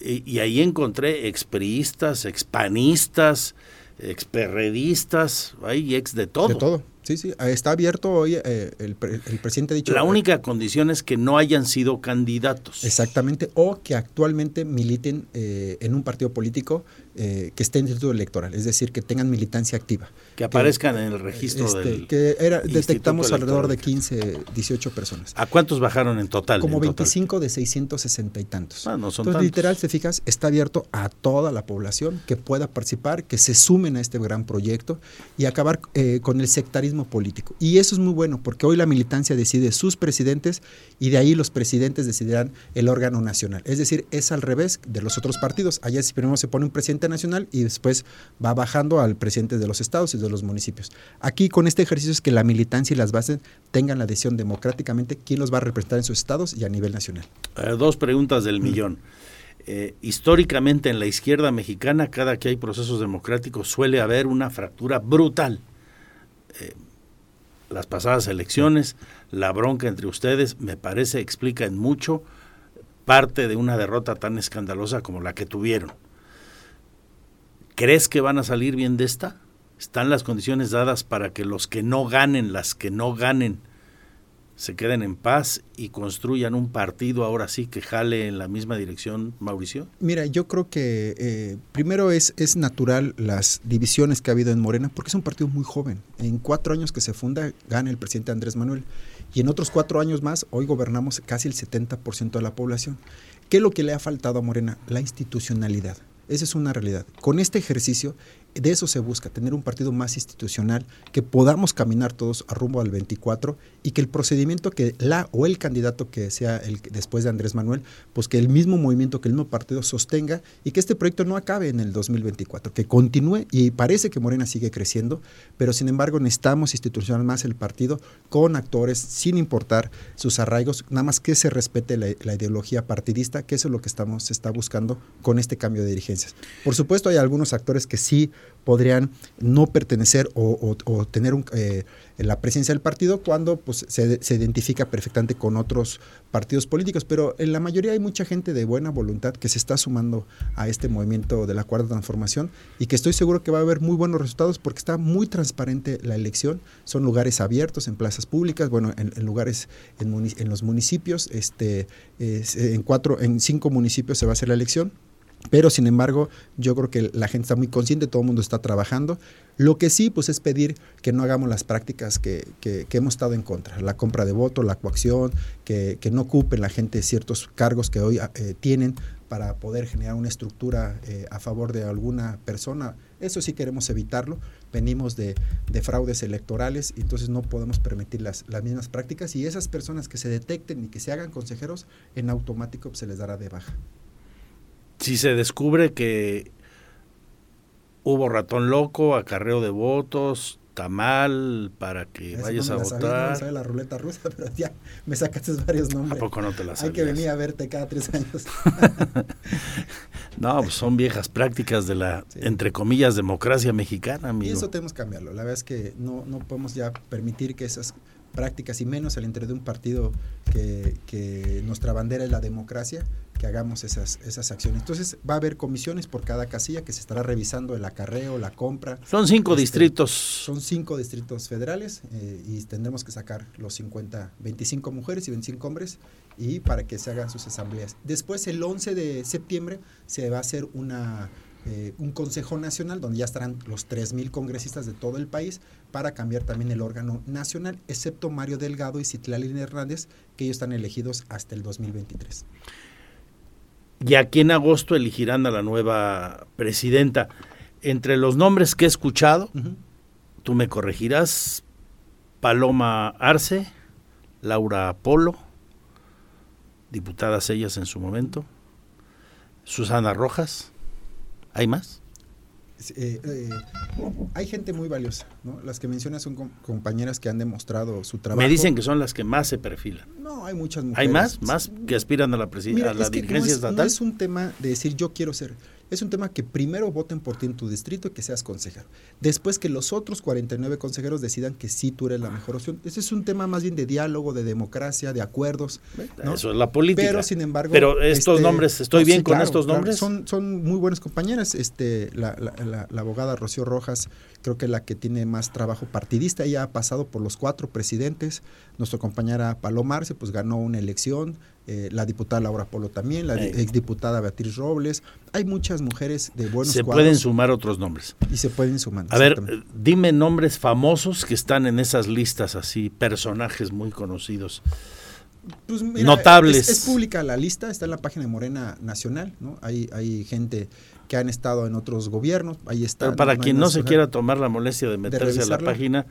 Y, ahí encontré expriistas, expanistas, experredistas, hay ex de todo. De todo. Sí, sí. Está abierto hoy. eh, el, el presidente ha dicho. La eh, única condición es que no hayan sido candidatos. Exactamente, o que actualmente militen eh, en un partido político eh, que esté en el instituto electoral, es decir, que tengan militancia activa. Que aparezcan en el registro Este, del que era, detectamos alrededor de Electoral. 15, 18 personas. ¿A cuántos bajaron en total? Como en total? 25 de 660 y tantos. Ah, no son Entonces, tantos. literal, te fijas, está abierto a toda la población que pueda participar, que se sumen a este gran proyecto y acabar eh, con el sectarismo político. Y eso es muy bueno, porque hoy la militancia decide sus presidentes y de ahí los presidentes decidirán el órgano nacional. Es decir, es al revés de los otros partidos. Allá si primero se pone un presidente nacional y después va bajando al presidente de los estados y de los municipios. Aquí con este ejercicio es que la militancia y las bases tengan la decisión democráticamente quién los va a representar en sus estados y a nivel nacional. Eh, dos preguntas del millón. Eh, históricamente en la izquierda mexicana, cada que hay procesos democráticos, suele haber una fractura brutal. Eh, las pasadas elecciones, la bronca entre ustedes, me parece, explica en mucho parte de una derrota tan escandalosa como la que tuvieron. ¿Crees que van a salir bien de esta? ¿Están las condiciones dadas para que los que no ganen, las que no ganen, se queden en paz y construyan un partido ahora sí que jale en la misma dirección, Mauricio? Mira, yo creo que eh, primero es, es natural las divisiones que ha habido en Morena, porque es un partido muy joven. En cuatro años que se funda, gana el presidente Andrés Manuel. Y en otros cuatro años más, hoy gobernamos casi el 70% de la población. ¿Qué es lo que le ha faltado a Morena? La institucionalidad. Esa es una realidad. Con este ejercicio, de eso se busca, tener un partido más institucional, que podamos caminar todos a rumbo al 24 y que el procedimiento que la o el candidato que sea el después de Andrés Manuel, pues que el mismo movimiento, que el mismo partido sostenga y que este proyecto no acabe en el 2024, que continúe y parece que Morena sigue creciendo, pero sin embargo necesitamos institucionar más el partido con actores sin importar sus arraigos, nada más que se respete la, la ideología partidista, que eso es lo que estamos se está buscando con este cambio de dirigencias. Por supuesto hay algunos actores que sí podrían no pertenecer o, tener un, eh, la presencia del partido cuando pues, se, identifica perfectamente con otros partidos políticos, pero en la mayoría hay mucha gente de buena voluntad que se está sumando a este movimiento de la cuarta transformación y que estoy seguro que va a haber muy buenos resultados porque está muy transparente la elección, son lugares abiertos en plazas públicas, bueno, en, lugares en, los municipios, este, es- en cuatro, en cinco municipios se va a hacer la elección. Pero sin embargo, yo creo que la gente está muy consciente, todo el mundo está trabajando. Lo que sí, pues es pedir que no hagamos las prácticas que, que- hemos estado en contra, la compra de voto, la coacción, que, que no ocupen la gente ciertos cargos que hoy eh, tienen para poder generar una estructura eh, a favor de alguna persona. Eso sí queremos evitarlo. Venimos de, de fraudes electorales entonces no podemos permitir las, las mismas prácticas y esas personas que se detecten y que se hagan consejeros, en automático pues, se les dará de baja. Si se descubre que hubo ratón loco, acarreo de votos, tamal para que vayas no a la sabía, no me votar. sabía la ruleta rusa, pero ya me sacaste varios nombres. ¿A poco no te la Hay que venir a verte cada tres años. No, pues son viejas prácticas de la, entre comillas, democracia mexicana, y amigo. eso tenemos que cambiarlo. La verdad es que no, no podemos ya permitir que esas prácticas y menos al interior de un partido que, que nuestra bandera es la democracia, que hagamos esas, esas acciones. Entonces va a haber comisiones por cada casilla que se estará revisando el acarreo, la compra. Son cinco Este, distritos. Son cinco distritos federales eh, y tendremos que sacar los 50, 25 mujeres y 25 hombres y para que se hagan sus asambleas. Después el 11 de septiembre se va a hacer una, eh, un Consejo Nacional donde ya estarán los 3.000 congresistas de todo el país para cambiar también el órgano nacional, excepto Mario Delgado y Citlali Hernández, que ellos están elegidos hasta el 2023. Y aquí en agosto elegirán a la nueva presidenta. Entre los nombres que he escuchado, tú me corregirás, Paloma Arce, Laura Polo, diputadas ellas en su momento, Susana Rojas, ¿hay más? Eh, eh, hay gente muy valiosa, ¿no? Las que mencionas son com- compañeras que han demostrado su trabajo. Me dicen que son las que más se perfilan. No, hay muchas mujeres. ¿Hay más? ¿Más que aspiran a la, presi- Mira, a la es que dirigencia no es, no estatal? es un tema de decir yo quiero ser. Es un tema que primero voten por ti en tu distrito y que seas consejero. Después que los otros 49 consejeros decidan que sí tú eres la mejor opción. Ese es un tema más bien de diálogo, de democracia, de acuerdos. ¿no? Eso es la política. Pero sin embargo. Pero estos este, nombres, ¿estoy no, bien sí, con claro, estos claro. nombres? Son, son muy buenas compañeras. Este, la, la- la- la abogada Rocío Rojas, creo que la que tiene más trabajo partidista. Ella ha pasado por los cuatro presidentes. Nuestra compañera Paloma Arce, pues ganó una elección. Eh, la diputada Laura Polo también, la Ey. exdiputada Beatriz Robles. Hay muchas mujeres de buenos se cuadros pueden sumar otros nombres. y se pueden sumar. A ver, eh, dime nombres famosos que están en esas listas así, personajes muy conocidos. Pues mira, notables. Es, es pública la lista, está en la página de Morena Nacional, ¿no? Hay, hay gente que han estado en otros gobiernos, ahí está. Pero para quien no se quiera tomar la molestia de meterse a la página,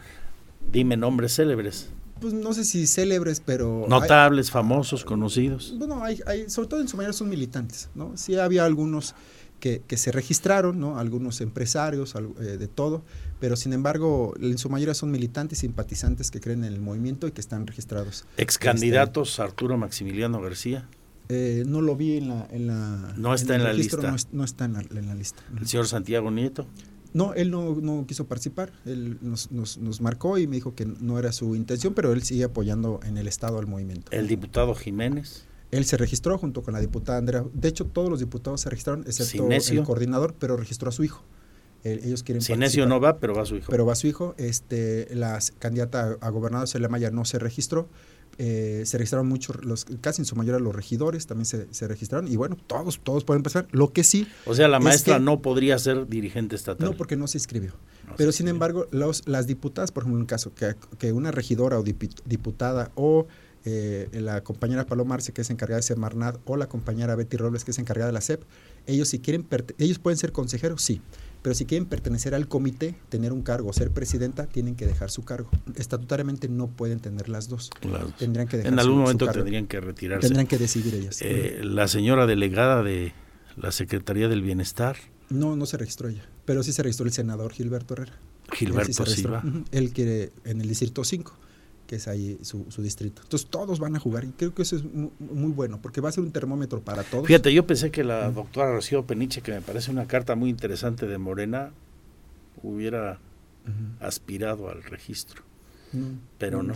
dime nombres célebres. Pues no sé si célebres, pero... hay- Notables, famosos, conocidos. bueno, hay, hay, sobre todo en su mayoría son militantes, ¿no? Sí había algunos que, que se registraron, ¿no? Algunos empresarios, al- eh, de todo, pero sin embargo, en su mayoría son militantes, simpatizantes que creen en el movimiento y que están registrados. Ex candidatos, Arturo Maximiliano García, Eh, no lo vi en la... En la No está en la registro, lista. No, es- no está en la, en la lista. el señor Santiago Nieto. No, él no, no quiso participar. Él nos, nos, nos marcó y me dijo que no era su intención, pero él sigue apoyando en el Estado al movimiento. El diputado Jiménez. Él se registró junto con la diputada Andrea. De hecho, todos los diputados se registraron, excepto Sinesio. el coordinador, pero registró a su hijo. Ellos quieren participar. no va, pero va su hijo. Pero va su hijo. Este, la candidata a, gobernador Celia Maya no se registró. Eh, se registraron muchos, los, casi en su mayoría los regidores también se, se registraron. Y bueno, todos, todos pueden empezar. Lo que sí. o sea, la es maestra que- no podría ser dirigente estatal. no, porque no se inscribió. Pero sin embargo, los, las diputadas, por ejemplo, en un caso que, que una regidora o diputada o eh, la compañera Paloma Arce, que es encargada de Semarnat, o la compañera Betty Robles, que es encargada de la CEP, ellos si quieren, ellos pueden ser consejeros, sí, pero si quieren pertenecer al comité, tener un cargo, ser presidenta, tienen que dejar su cargo. Estatutariamente no pueden tener las dos. Claro. Tendrían que dejar en algún su momento cargo. tendrían que retirarse. Tendrían que decidir ellas. Eh, la señora delegada de la Secretaría del Bienestar, No, no se registró ella, pero sí se registró el senador Gilberto Herrera. Gilberto. Ujú. Él quiere en el distrito 5, que es ahí su, su distrito. Entonces todos van a jugar y creo que eso es mu- muy, bueno, porque va a ser un termómetro para todos. Fíjate, yo pensé que la doctora Rocío Peniche, que me parece una carta muy interesante de Morena, hubiera aspirado al registro. No, Pero no.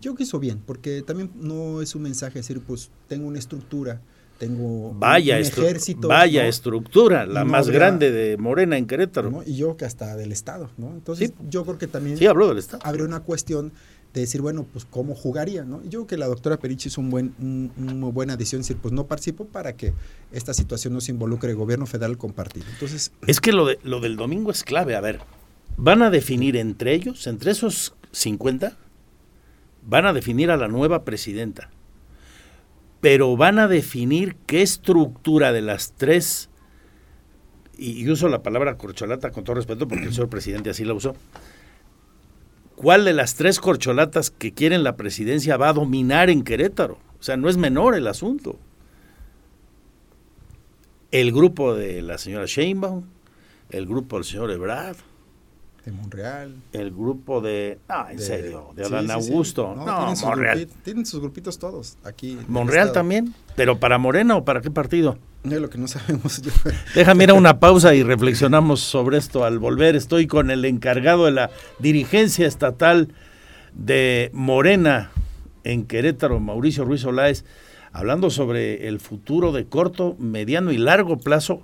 Yo que hizo bien, porque también no es un mensaje decir, pues tengo una estructura, tengo Vaya, un ejército. vaya ¿no? estructura, la No más grande de Morena en Querétaro. ¿no? Y yo que hasta del Estado, ¿no? Entonces yo creo que también Sí, habló del Estado. habría una cuestión de decir, bueno, pues cómo jugaría, ¿no? Yo creo que la doctora Perichi hizo un buen, un- una muy buena decisión, decir, pues no participo para que esta situación no se involucre el gobierno federal con partido. Entonces, Es que lo, lo del domingo es clave. A ver, van a definir entre ellos, entre esos 50, van a definir a la nueva presidenta. Pero van a definir qué estructura de las tres, y uso la palabra corcholata con todo respeto porque el señor presidente así la usó, cuál de las tres corcholatas que quieren la presidencia va a dominar en Querétaro. O sea, no es menor el asunto. El grupo de la señora Sheinbaum, el grupo del señor Ebrard, de Monreal. el grupo de... Ah, en de- serio, de sí, Adán sí, sí. Augusto. No, No, tienen, sus Monreal. tienen sus grupitos todos aquí. Monreal también, pero para Morena o para qué partido. Lo que no sabemos. Déjame ir a una pausa y reflexionamos sobre esto al volver. Estoy con el encargado de la dirigencia estatal de Morena en Querétaro, Mauricio Ruiz Oláez, hablando sobre el futuro de corto, mediano y largo plazo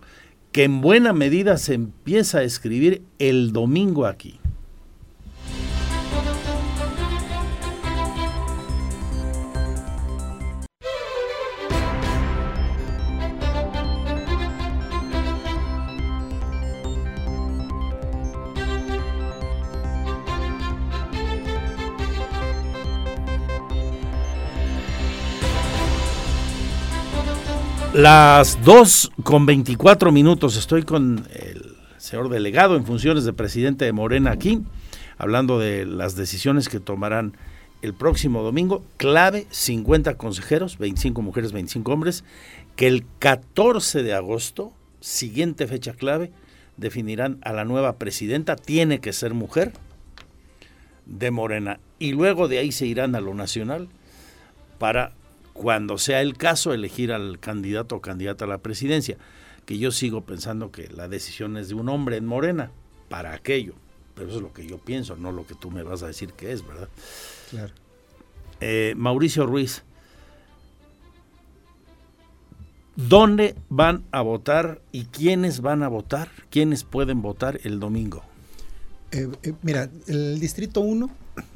que en buena medida se empieza a escribir el domingo aquí. Las 2 con 24 minutos. Estoy con el señor delegado en funciones de presidente de Morena aquí, hablando de las decisiones que tomarán el próximo domingo. Clave, 50 consejeros, 25 mujeres, 25 hombres, que el 14 de agosto, siguiente fecha clave, definirán a la nueva presidenta. Tiene que ser mujer de Morena. Y luego de ahí se irán a lo nacional para cuando sea el caso, elegir al candidato o candidata a la presidencia, que yo sigo pensando que la decisión es de un hombre en Morena para aquello, pero eso es lo que yo pienso, no lo que tú me vas a decir que es, ¿verdad? Claro. Eh, Mauricio Ruiz, ¿dónde van a votar y quiénes van a votar? ¿Quiénes pueden votar el domingo? Eh, eh, mira, el distrito 1,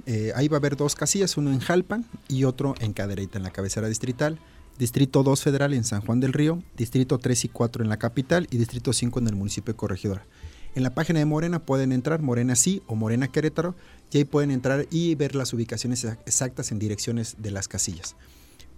eh, ahí va a haber dos casillas, uno en Jalpan y otro en Cadereyta, en la cabecera distrital. Distrito 2 federal en San Juan del Río, Distrito 3 y 4 en la capital y Distrito 5 en el municipio de Corregidora. En la página de Morena pueden entrar, Morena sí o Morena Querétaro, y ahí pueden entrar y ver las ubicaciones exactas en direcciones de las casillas.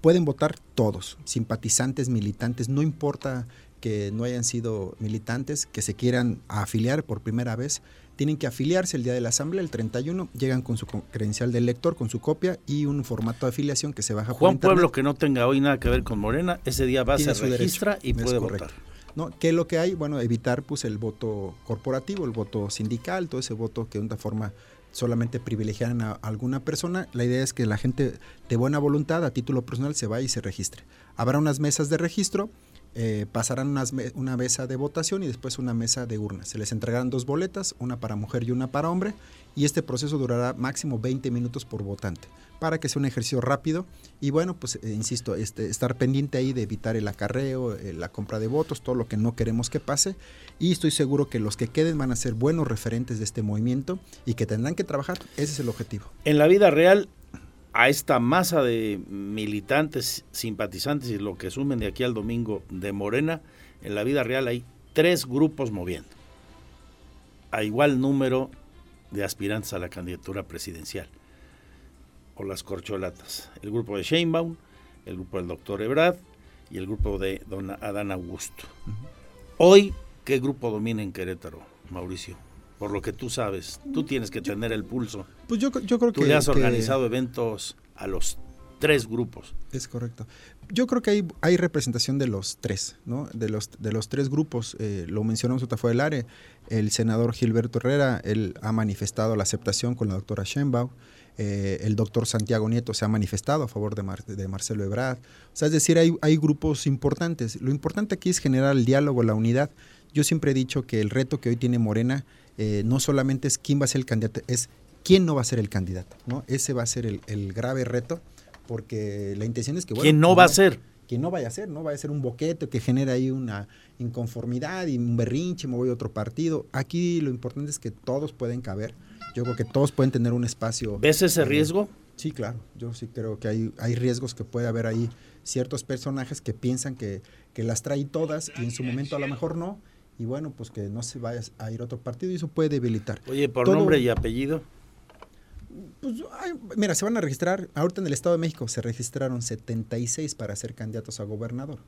Pueden votar todos, simpatizantes, militantes, no importa que no hayan sido militantes, que se quieran afiliar por primera vez, tienen que afiliarse el día de la asamblea, el 31, llegan con su credencial de lector, con su copia y un formato de afiliación que se baja Juan por internet. Pueblo que no tenga hoy nada que ver con Morena, ese día va, se registra y puede votar. ¿No? ¿Qué es lo que hay? Bueno, evitar pues el voto corporativo, el voto sindical, todo ese voto que de una forma solamente privilegiaran a alguna persona. La idea es que la gente de buena voluntad, a título personal, se vaya y se registre. Habrá unas mesas de registro eh, pasarán una mesa de votación y después una mesa de urnas. Se les entregarán dos boletas, una para mujer y una para hombre, y este proceso durará máximo 20 minutos por votante, para que sea un ejercicio rápido y bueno, pues eh, insisto, este, estar pendiente ahí de evitar el acarreo, eh, la compra de votos, todo lo que no queremos que pase, y estoy seguro que los que queden van a ser buenos referentes de este movimiento y que tendrán que trabajar, ese es el objetivo. En la vida real, a esta masa de militantes, simpatizantes y lo que sumen de aquí al domingo de Morena, en la vida real hay tres grupos moviendo, a igual número de aspirantes a la candidatura presidencial, o las corcholatas. El grupo de Sheinbaum, el grupo del doctor Ebrard y el grupo de don Adán Augusto. Hoy, ¿qué grupo domina en Querétaro, Mauricio? Por lo que tú sabes. Tú tienes que tener el pulso. Pues yo, yo creo tú que... le has organizado eventos a los tres grupos. Es correcto. Yo creo que hay, hay representación de los tres, ¿no? De los, de los tres grupos. Eh, lo mencionamos otra fue el área. El senador Gilberto Herrera, él ha manifestado la aceptación con la doctora Schenbach. Eh, el doctor Santiago Nieto se ha manifestado a favor de, de Marcelo Ebrard. O sea, es decir, hay, hay grupos importantes. Lo importante aquí es generar el diálogo, la unidad. Yo siempre he dicho que el reto que hoy tiene Morena eh, no solamente es quién va a ser el candidato, es quién no va a ser el candidato. ¿no? Ese va a ser el, grave reto, porque la intención es que... ¿Quién no va a ser? Que no vaya a ser, ¿no? Vaya a ser un boquete que genera ahí una inconformidad y un berrinche, me voy a otro partido. Aquí lo importante es que todos pueden caber. Yo creo que todos pueden tener un espacio. ¿Ves ese eh, riesgo? Sí, claro. Yo sí creo que hay, hay riesgos que puede haber ahí ciertos personajes que piensan que, que las traen todas y en su momento a lo mejor no y bueno, pues que no se vaya a ir a otro partido y eso puede debilitar. Oye, por nombre y apellido. Pues, mira, se van a registrar, ahorita en el Estado de México se registraron 76 para ser candidatos a gobernador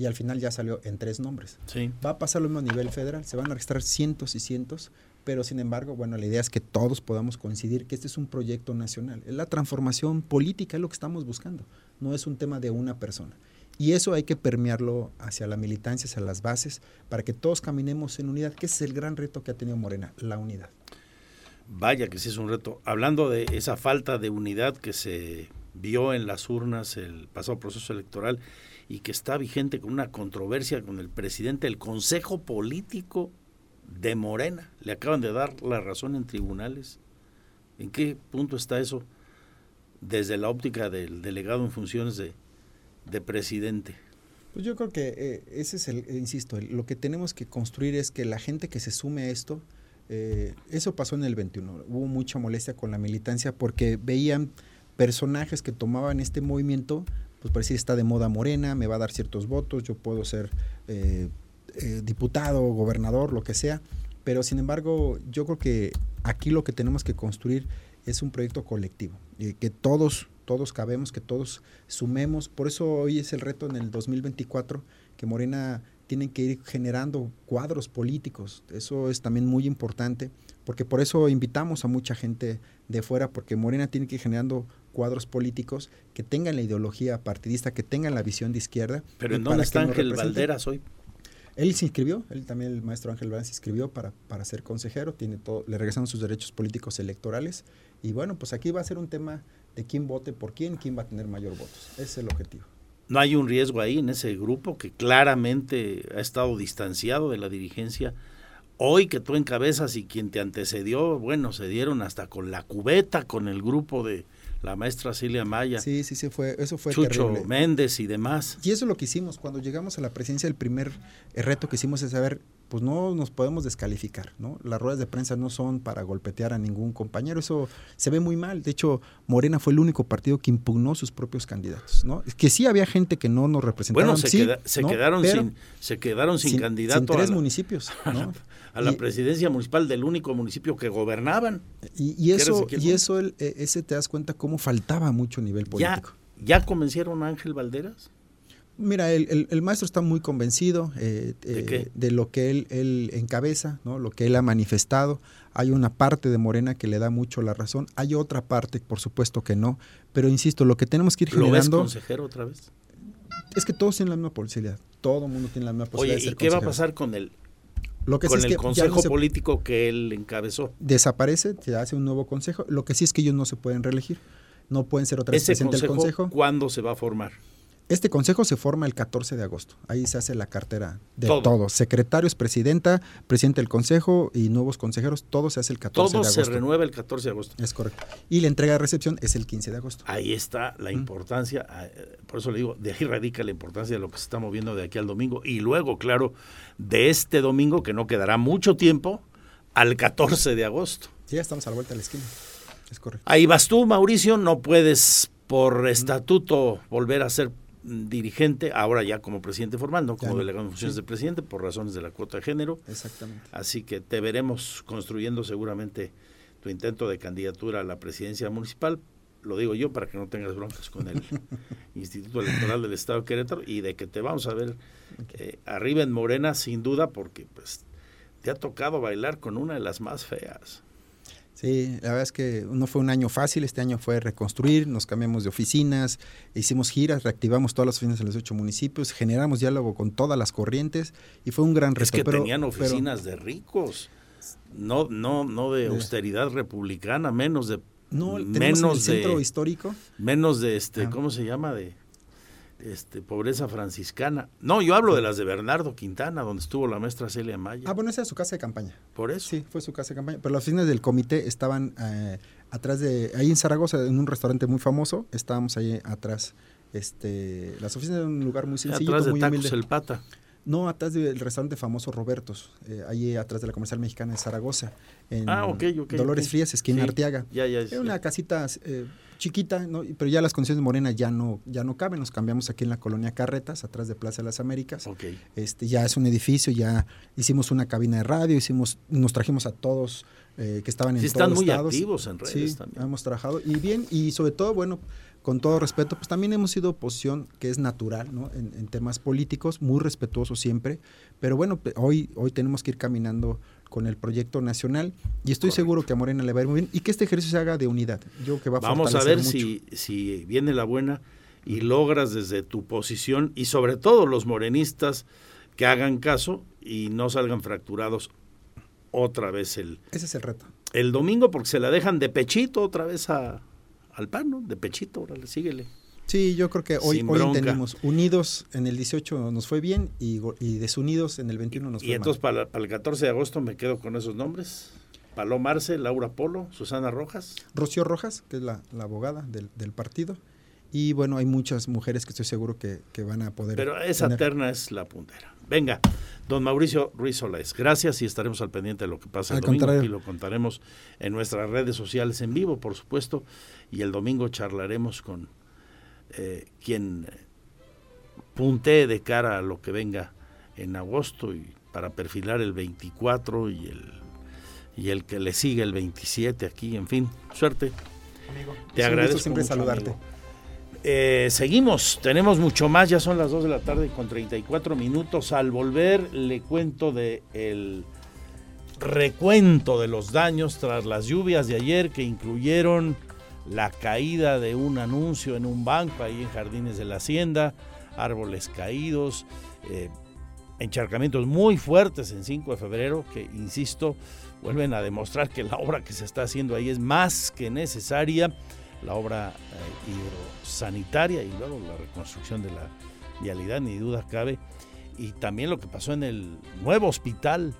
y al final ya salió en tres nombres. Sí. Va a pasar lo mismo a nivel federal, se van a registrar cientos y cientos, pero sin embargo, bueno, la idea es que todos podamos coincidir que este es un proyecto nacional. La transformación política, es lo que estamos buscando, no es un tema de una persona. Y eso hay que permearlo hacia la militancia, hacia las bases, para que todos caminemos en unidad, que es el gran reto que ha tenido Morena, la unidad. Vaya que sí es un reto. Hablando de esa falta de unidad que se vio en las urnas el pasado proceso electoral y que está vigente con una controversia con el presidente del Consejo Político de Morena. Le acaban de dar la razón en tribunales. ¿En qué punto está eso? desde la óptica del delegado en funciones de, de presidente? Pues yo creo que eh, ese es el, eh, insisto, lo que tenemos que construir es que la gente que se sume a esto, eh, eso pasó en el 21, hubo mucha molestia con la militancia porque veían personajes que tomaban este movimiento, pues parecía está de moda morena, me va a dar ciertos votos, yo puedo ser diputado, gobernador, lo que sea, pero sin embargo yo creo que aquí lo que tenemos que construir es un proyecto colectivo, que todos, todos cabemos, que todos sumemos. Por eso hoy es el reto en el 2024, que Morena tiene que ir generando cuadros políticos. Eso es también muy importante, porque por eso invitamos a mucha gente de fuera, porque Morena tiene que ir generando cuadros políticos que tengan la ideología partidista, que tengan la visión de izquierda. Pero ¿en dónde está Ángel. Valderas hoy? Él se inscribió, él también, el maestro Ángel Valderas se inscribió para, para ser consejero, tiene todo, le regresaron sus derechos políticos electorales y bueno, pues aquí va a ser un tema de quién vote por quién, quién va a tener mayor votos. Ese es el objetivo. ¿No hay un riesgo ahí en ese grupo que claramente ha estado distanciado de la dirigencia? Hoy que tú encabezas y quien te antecedió, bueno, se dieron hasta con la cubeta, con el grupo de la maestra Cilia Maya, Sí, sí, sí, fue, eso fue Chucho terrible. Méndez y demás. Y eso es lo que hicimos. Cuando llegamos a la presidencia, el primer reto que hicimos es saber, pues no nos podemos descalificar, ¿no? Las ruedas de prensa no son para golpetear a ningún compañero, eso se ve muy mal. De hecho, Morena fue el único partido que impugnó sus propios candidatos, ¿no? Es que sí había gente que no nos representaba. Bueno, se, sí, queda- se ¿no? quedaron Pero sin se quedaron sin, sin- candidato sin tres a la, municipios, ¿no? a la Y- presidencia municipal del único municipio que gobernaban. Y, eso, y eso el- eh, ese te das cuenta cómo faltaba mucho nivel ¿Ya, político. ¿Ya convencieron a Ángel Valderas? Mira, el, el- el maestro está muy convencido eh, ¿De eh, de lo que él, él encabeza, ¿no? lo que él ha manifestado. Hay una parte de Morena que le da mucho la razón, hay otra parte, por supuesto que no, pero insisto, lo que tenemos que ir ¿Lo ves generando consejero otra vez? es que todos tienen la misma posibilidad, todo el mundo tiene la misma posibilidad Oye, de ¿y ser qué va a pasar con el, Lo que sí con es el que ya no consejo se- político que él encabezó? Desaparece, se hace un nuevo consejo, lo que sí es que ellos no se pueden reelegir, no pueden ser otra vez ¿Ese presidente del consejo, consejo. cuándo se va a formar? Este consejo se forma el 14 de agosto. Ahí se hace la cartera de Todo. todos. Secretarios, presidenta, presidente del consejo y nuevos consejeros. Todo se hace el 14 Todo de se agosto. renueva el 14 de agosto. Es correcto. Y la entrega de recepción es el 15 de agosto. Ahí está la importancia, eh, por eso le digo, de ahí radica la importancia de lo que se está moviendo de aquí al domingo. Y luego, claro, de este domingo, que no quedará mucho tiempo, al 14 de agosto. Sí, ya estamos a la vuelta de la esquina. Es correcto. Ahí vas tú, Mauricio, no puedes por estatuto volver a ser mm, dirigente, ahora ya como presidente formal, no como delegado en funciones Sí. de presidente, por razones de la cuota de género. Exactamente. Así que te veremos construyendo seguramente tu intento de candidatura a la presidencia municipal. Lo digo yo para que no tengas broncas con el Instituto Electoral del Estado de Querétaro y de que te vamos a ver eh, arriba en Morena sin duda porque pues te ha tocado bailar con una de las más feas. Sí, la verdad es que no fue un año fácil, este año fue reconstruir, nos cambiamos de oficinas, hicimos giras, reactivamos todas las oficinas en los ocho municipios, generamos diálogo con todas las corrientes y fue un gran reto. Es que pero- tenían pero- oficinas de ricos, no, no, no de De- austeridad republicana, menos de No, en menos el centro de, histórico. menos de este, Ah. ¿cómo se llama? De este pobreza franciscana. No, yo hablo de las de Bernardo Quintana, donde estuvo la maestra Celia Maya. Ah, bueno, esa es su casa de campaña. Por eso. Sí, fue su casa de campaña. Pero las oficinas del comité estaban eh, atrás de, ahí en Zaragoza, en un restaurante muy famoso, estábamos ahí atrás. Este, las oficinas eran un lugar muy sencillo, Atrás de muy Tacos humilde. el Pata. No, atrás del restaurante famoso Robertos, eh, ahí atrás de la comercial mexicana de Zaragoza. En Ah, ok, ok, Dolores. Frías, esquina Sí, Arteaga. ya, ya, Era ya. una casita eh, chiquita, ¿no? pero ya las condiciones de Morena ya no, ya no caben. Nos cambiamos aquí en la colonia Carretas, atrás de Plaza de las Américas. Ok. Este, ya es un edificio, ya hicimos una cabina de radio, hicimos, nos trajimos a todos eh, que estaban en Sí, todos están los muy estados. activos en redes Sí, también. hemos trabajado y bien, y sobre todo, bueno, con todo respeto, pues también hemos sido oposición que es natural, ¿no? En, en temas políticos, muy respetuoso siempre, pero bueno, hoy, hoy tenemos que ir caminando con el proyecto nacional y estoy seguro que a Morena le va a ir muy bien y que este ejercicio se haga de unidad. Yo creo que va a Vamos a ver mucho. si, si viene la buena y logras desde tu posición y sobre todo los morenistas que hagan caso y no salgan fracturados otra vez el, Ese es el reto. el domingo porque se la dejan de pechito otra vez a, al pan, ¿no? De pechito, órale, síguele. Sí, yo creo que hoy, hoy tenemos unidos en el 18 nos fue bien y, y desunidos en el 21 nos Y fue entonces mal. para, para el 14 de agosto me quedo con esos nombres. Paloma Arce, Laura Polo, Susana Rojas. Rocío Rojas, que es la, abogada del, partido. Y bueno, hay muchas mujeres que estoy seguro que, van a poder. Pero esa terna es la puntera. Venga, don Mauricio Ruiz Solés, gracias y estaremos al pendiente de lo que pasa el domingo. Y lo contaremos en nuestras redes sociales en vivo, por supuesto. Y el domingo charlaremos con eh, quien puntee de cara a lo que venga en agosto y para perfilar el 24 y el y el que le sigue el 27 aquí, en fin, suerte. Te agradezco siempre saludarte. Eh, seguimos, tenemos mucho más, ya son las 2 de la tarde con 34 minutos. Al volver le cuento de el recuento de los daños tras las lluvias de ayer que incluyeron la caída de un anuncio en un banco ahí en Jardines de la Hacienda, árboles caídos, eh, encharcamientos muy fuertes en 5 de febrero que, insisto, vuelven a demostrar que la obra que se está haciendo ahí es más que necesaria, la obra eh, hidrosanitaria y luego la reconstrucción de la vialidad, ni duda cabe, y también lo que pasó en el nuevo hospital,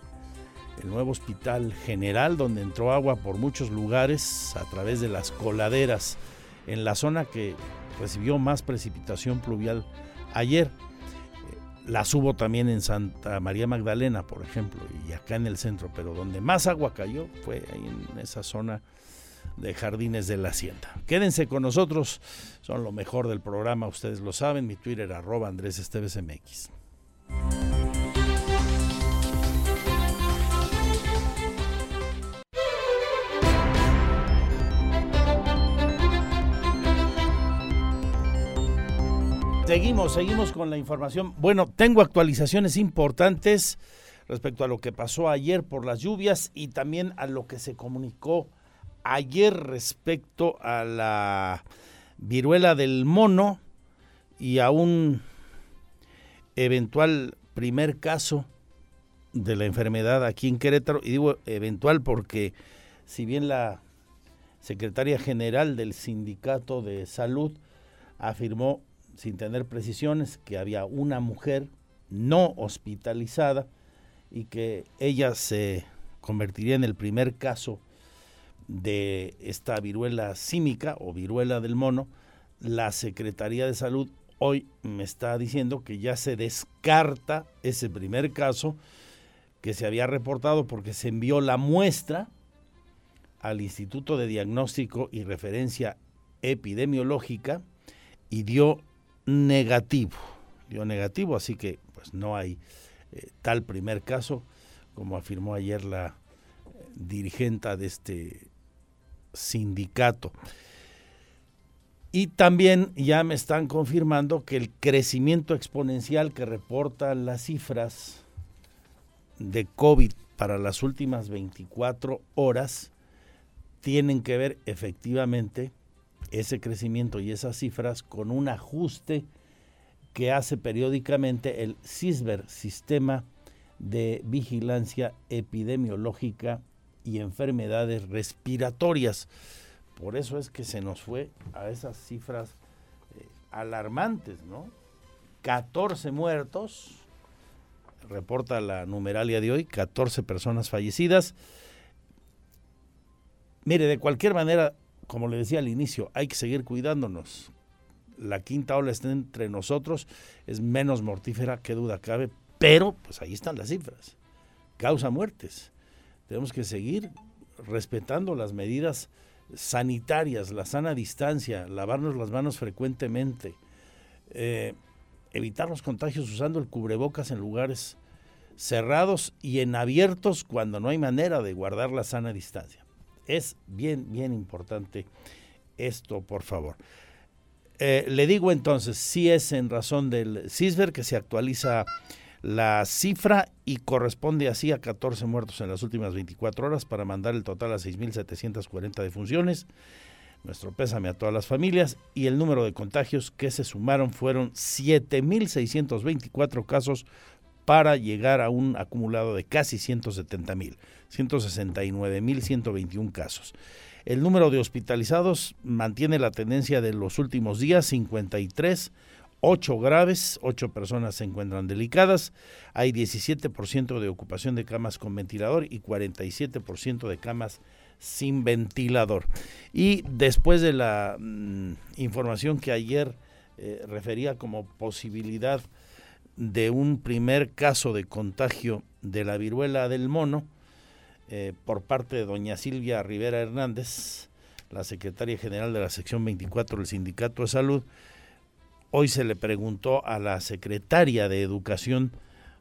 el nuevo hospital general, donde entró agua por muchos lugares a través de las coladeras, en la zona que recibió más precipitación pluvial ayer. Las hubo también en Santa María Magdalena, por ejemplo, y acá en el centro, pero donde más agua cayó fue ahí en esa zona de Jardines de la Hacienda. Quédense con nosotros, son lo mejor del programa, ustedes lo saben, mi Twitter arroba Andrés Esteves MX. Seguimos, seguimos con la información. Bueno, tengo actualizaciones importantes respecto a lo que pasó ayer por las lluvias y también a lo que se comunicó ayer respecto a la viruela del mono y a un eventual primer caso de la enfermedad aquí en Querétaro. Y digo eventual porque si bien la secretaria general del Sindicato de Salud afirmó sin tener precisiones, que había una mujer no hospitalizada y que ella se convertiría en el primer caso de esta viruela símica o viruela del mono, la Secretaría de Salud hoy me está diciendo que ya se descarta ese primer caso que se había reportado porque se envió la muestra al Instituto de Diagnóstico y Referencia Epidemiológica y dio negativo, dio negativo, así que pues no hay eh, tal primer caso como afirmó ayer la eh, dirigente de este sindicato. Y también ya me están confirmando que el crecimiento exponencial que reportan las cifras de COVID para las últimas 24 horas tienen que ver efectivamente ese crecimiento y esas cifras con un ajuste que hace periódicamente el CISBER, Sistema de Vigilancia Epidemiológica y Enfermedades Respiratorias. Por eso es que se nos fue a esas cifras eh, alarmantes, ¿no? 14 muertos, reporta la numeralia de hoy, 14 personas fallecidas. Mire, de cualquier manera, como le decía al inicio, hay que seguir cuidándonos. La quinta ola está entre nosotros, es menos mortífera, qué duda cabe, pero pues ahí están las cifras. Causa muertes. Tenemos que seguir respetando las medidas sanitarias, la sana distancia, lavarnos las manos frecuentemente, eh, evitar los contagios usando el cubrebocas en lugares cerrados y en abiertos cuando no hay manera de guardar la sana distancia. Es bien, bien importante esto, por favor. Eh, le digo entonces, si es en razón del CISBER que se actualiza la cifra y corresponde así a 14 muertos en las últimas 24 horas para mandar el total a 6.740 defunciones. Nuestro pésame a todas las familias y el número de contagios que se sumaron fueron 7.624 casos para llegar a un acumulado de casi 170.000. 169.121 casos. El número de hospitalizados mantiene la tendencia de los últimos días, 53, 8 graves, 8 personas se encuentran delicadas, hay 17% de ocupación de camas con ventilador y 47% de camas sin ventilador. Y después de la mm, información que ayer eh, refería como posibilidad de un primer caso de contagio de la viruela del mono, eh, por parte de doña Silvia Rivera Hernández, la secretaria general de la sección 24 del Sindicato de Salud, hoy se le preguntó a la secretaria de Educación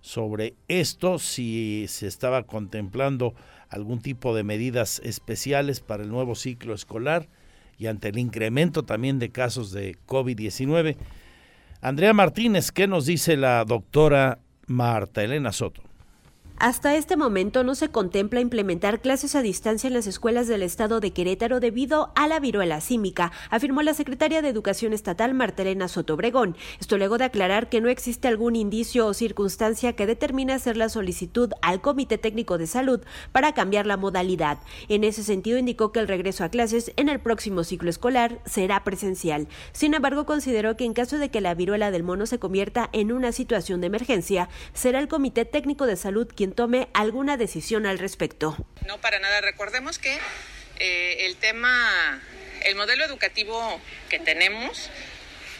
sobre esto, si se estaba contemplando algún tipo de medidas especiales para el nuevo ciclo escolar y ante el incremento también de casos de COVID-19. Andrea Martínez, ¿qué nos dice la doctora Marta Elena Soto? Hasta este momento no se contempla implementar clases a distancia en las escuelas del estado de Querétaro debido a la viruela símica, afirmó la secretaria de Educación Estatal Martelena Soto Obregón. Esto luego de aclarar que no existe algún indicio o circunstancia que determine hacer la solicitud al Comité Técnico de Salud para cambiar la modalidad. En ese sentido indicó que el regreso a clases en el próximo ciclo escolar será presencial. Sin embargo, consideró que en caso de que la viruela del mono se convierta en una situación de emergencia, será el Comité Técnico de Salud quien tome alguna decisión al respecto. No, para nada. Recordemos que eh, el tema, el modelo educativo que tenemos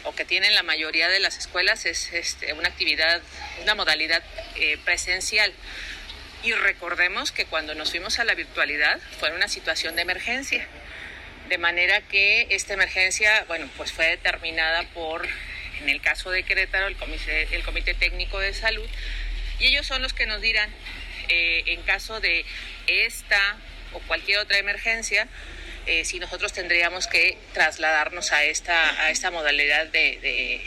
o que tienen la mayoría de las escuelas es este, una actividad, una modalidad eh, presencial. Y recordemos que cuando nos fuimos a la virtualidad fue una situación de emergencia. De manera que esta emergencia, bueno, pues fue determinada por, en el caso de Querétaro, el Comité, el Comité Técnico de Salud, y ellos son los que nos dirán eh, en caso de esta o cualquier otra emergencia, eh, si nosotros tendríamos que trasladarnos a esta, a esta modalidad de,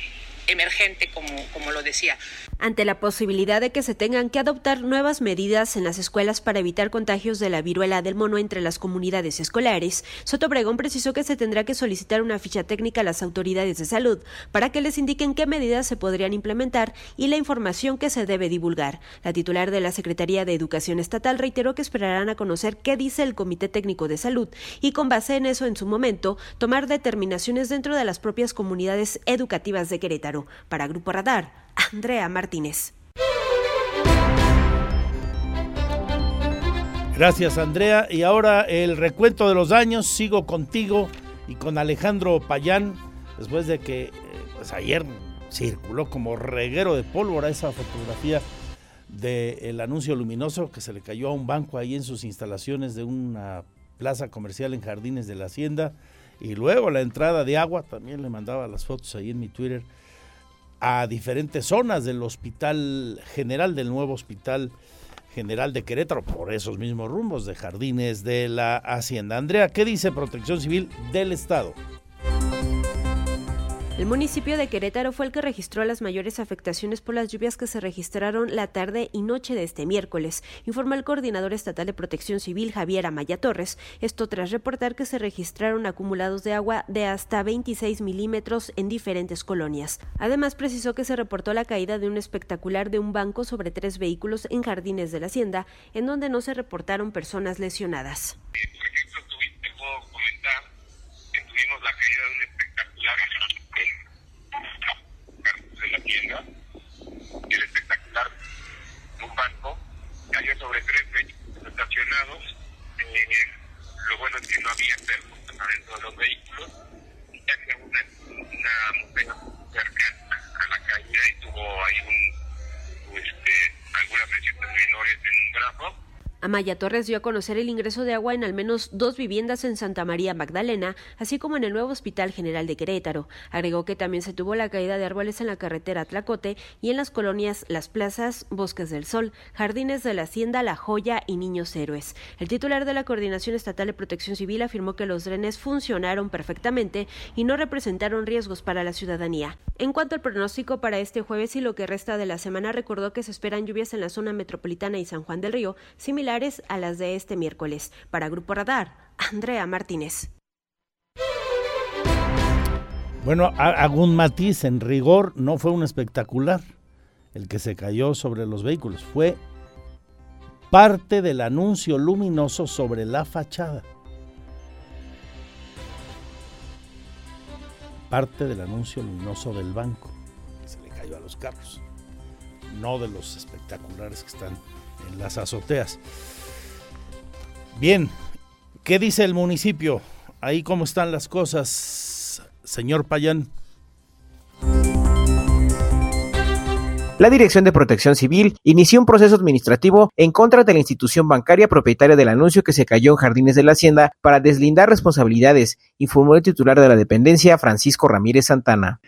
emergente, como, como lo decía ante la posibilidad de que se tengan que adoptar nuevas medidas en las escuelas para evitar contagios de la viruela del mono entre las comunidades escolares, Soto Obregón precisó que se tendrá que solicitar una ficha técnica a las autoridades de salud para que les indiquen qué medidas se podrían implementar y la información que se debe divulgar. La titular de la Secretaría de Educación Estatal reiteró que esperarán a conocer qué dice el Comité Técnico de Salud y con base en eso en su momento tomar determinaciones dentro de las propias comunidades educativas de Querétaro. Para Grupo Radar, Andrea Martínez. Gracias Andrea. Y ahora el recuento de los daños. Sigo contigo y con Alejandro Payán, después de que eh, pues ayer circuló como reguero de pólvora esa fotografía del anuncio luminoso que se le cayó a un banco ahí en sus instalaciones de una plaza comercial en Jardines de la Hacienda. Y luego la entrada de agua, también le mandaba las fotos ahí en mi Twitter a diferentes zonas del Hospital General, del nuevo Hospital General de Querétaro, por esos mismos rumbos de Jardines de la Hacienda. Andrea, ¿qué dice Protección Civil del Estado? El municipio de Querétaro fue el que registró las mayores afectaciones por las lluvias que se registraron la tarde y noche de este miércoles, informó el coordinador estatal de protección civil Javier Amaya Torres, esto tras reportar que se registraron acumulados de agua de hasta 26 milímetros en diferentes colonias. Además, precisó que se reportó la caída de un espectacular de un banco sobre tres vehículos en jardines de la hacienda, en donde no se reportaron personas lesionadas. Por ejemplo, puedo comentar que tuvimos la caída de un espectacular la tienda y el espectacular un banco cayó sobre tres vehículos estacionados. Eh, lo bueno es que no había personas adentro de los vehículos. Que una, una mujer cercana a la caída y tuvo ahí un, este, algunas lesiones menores en un brazo Amaya Torres dio a conocer el ingreso de agua en al menos dos viviendas en Santa María Magdalena, así como en el nuevo Hospital General de Querétaro. Agregó que también se tuvo la caída de árboles en la carretera Tlacote y en las colonias Las Plazas, Bosques del Sol, Jardines de la Hacienda, La Joya y Niños Héroes. El titular de la Coordinación Estatal de Protección Civil afirmó que los drenes funcionaron perfectamente y no representaron riesgos para la ciudadanía. En cuanto al pronóstico para este jueves y lo que resta de la semana, recordó que se esperan lluvias en la zona metropolitana y San Juan del Río, similar a las de este miércoles. Para Grupo Radar, Andrea Martínez. Bueno, hago un matiz, en rigor no fue un espectacular el que se cayó sobre los vehículos, fue parte del anuncio luminoso sobre la fachada. Parte del anuncio luminoso del banco. cayó a los carros, no de los espectaculares que están en las azoteas. Bien, ¿qué dice el municipio? Ahí cómo están las cosas, señor Payán. la Dirección de Protección Civil inició un proceso administrativo en contra de la institución bancaria propietaria del anuncio que se cayó en Jardines de la Hacienda para deslindar responsabilidades, informó el titular de la dependencia, Francisco Ramírez Santana.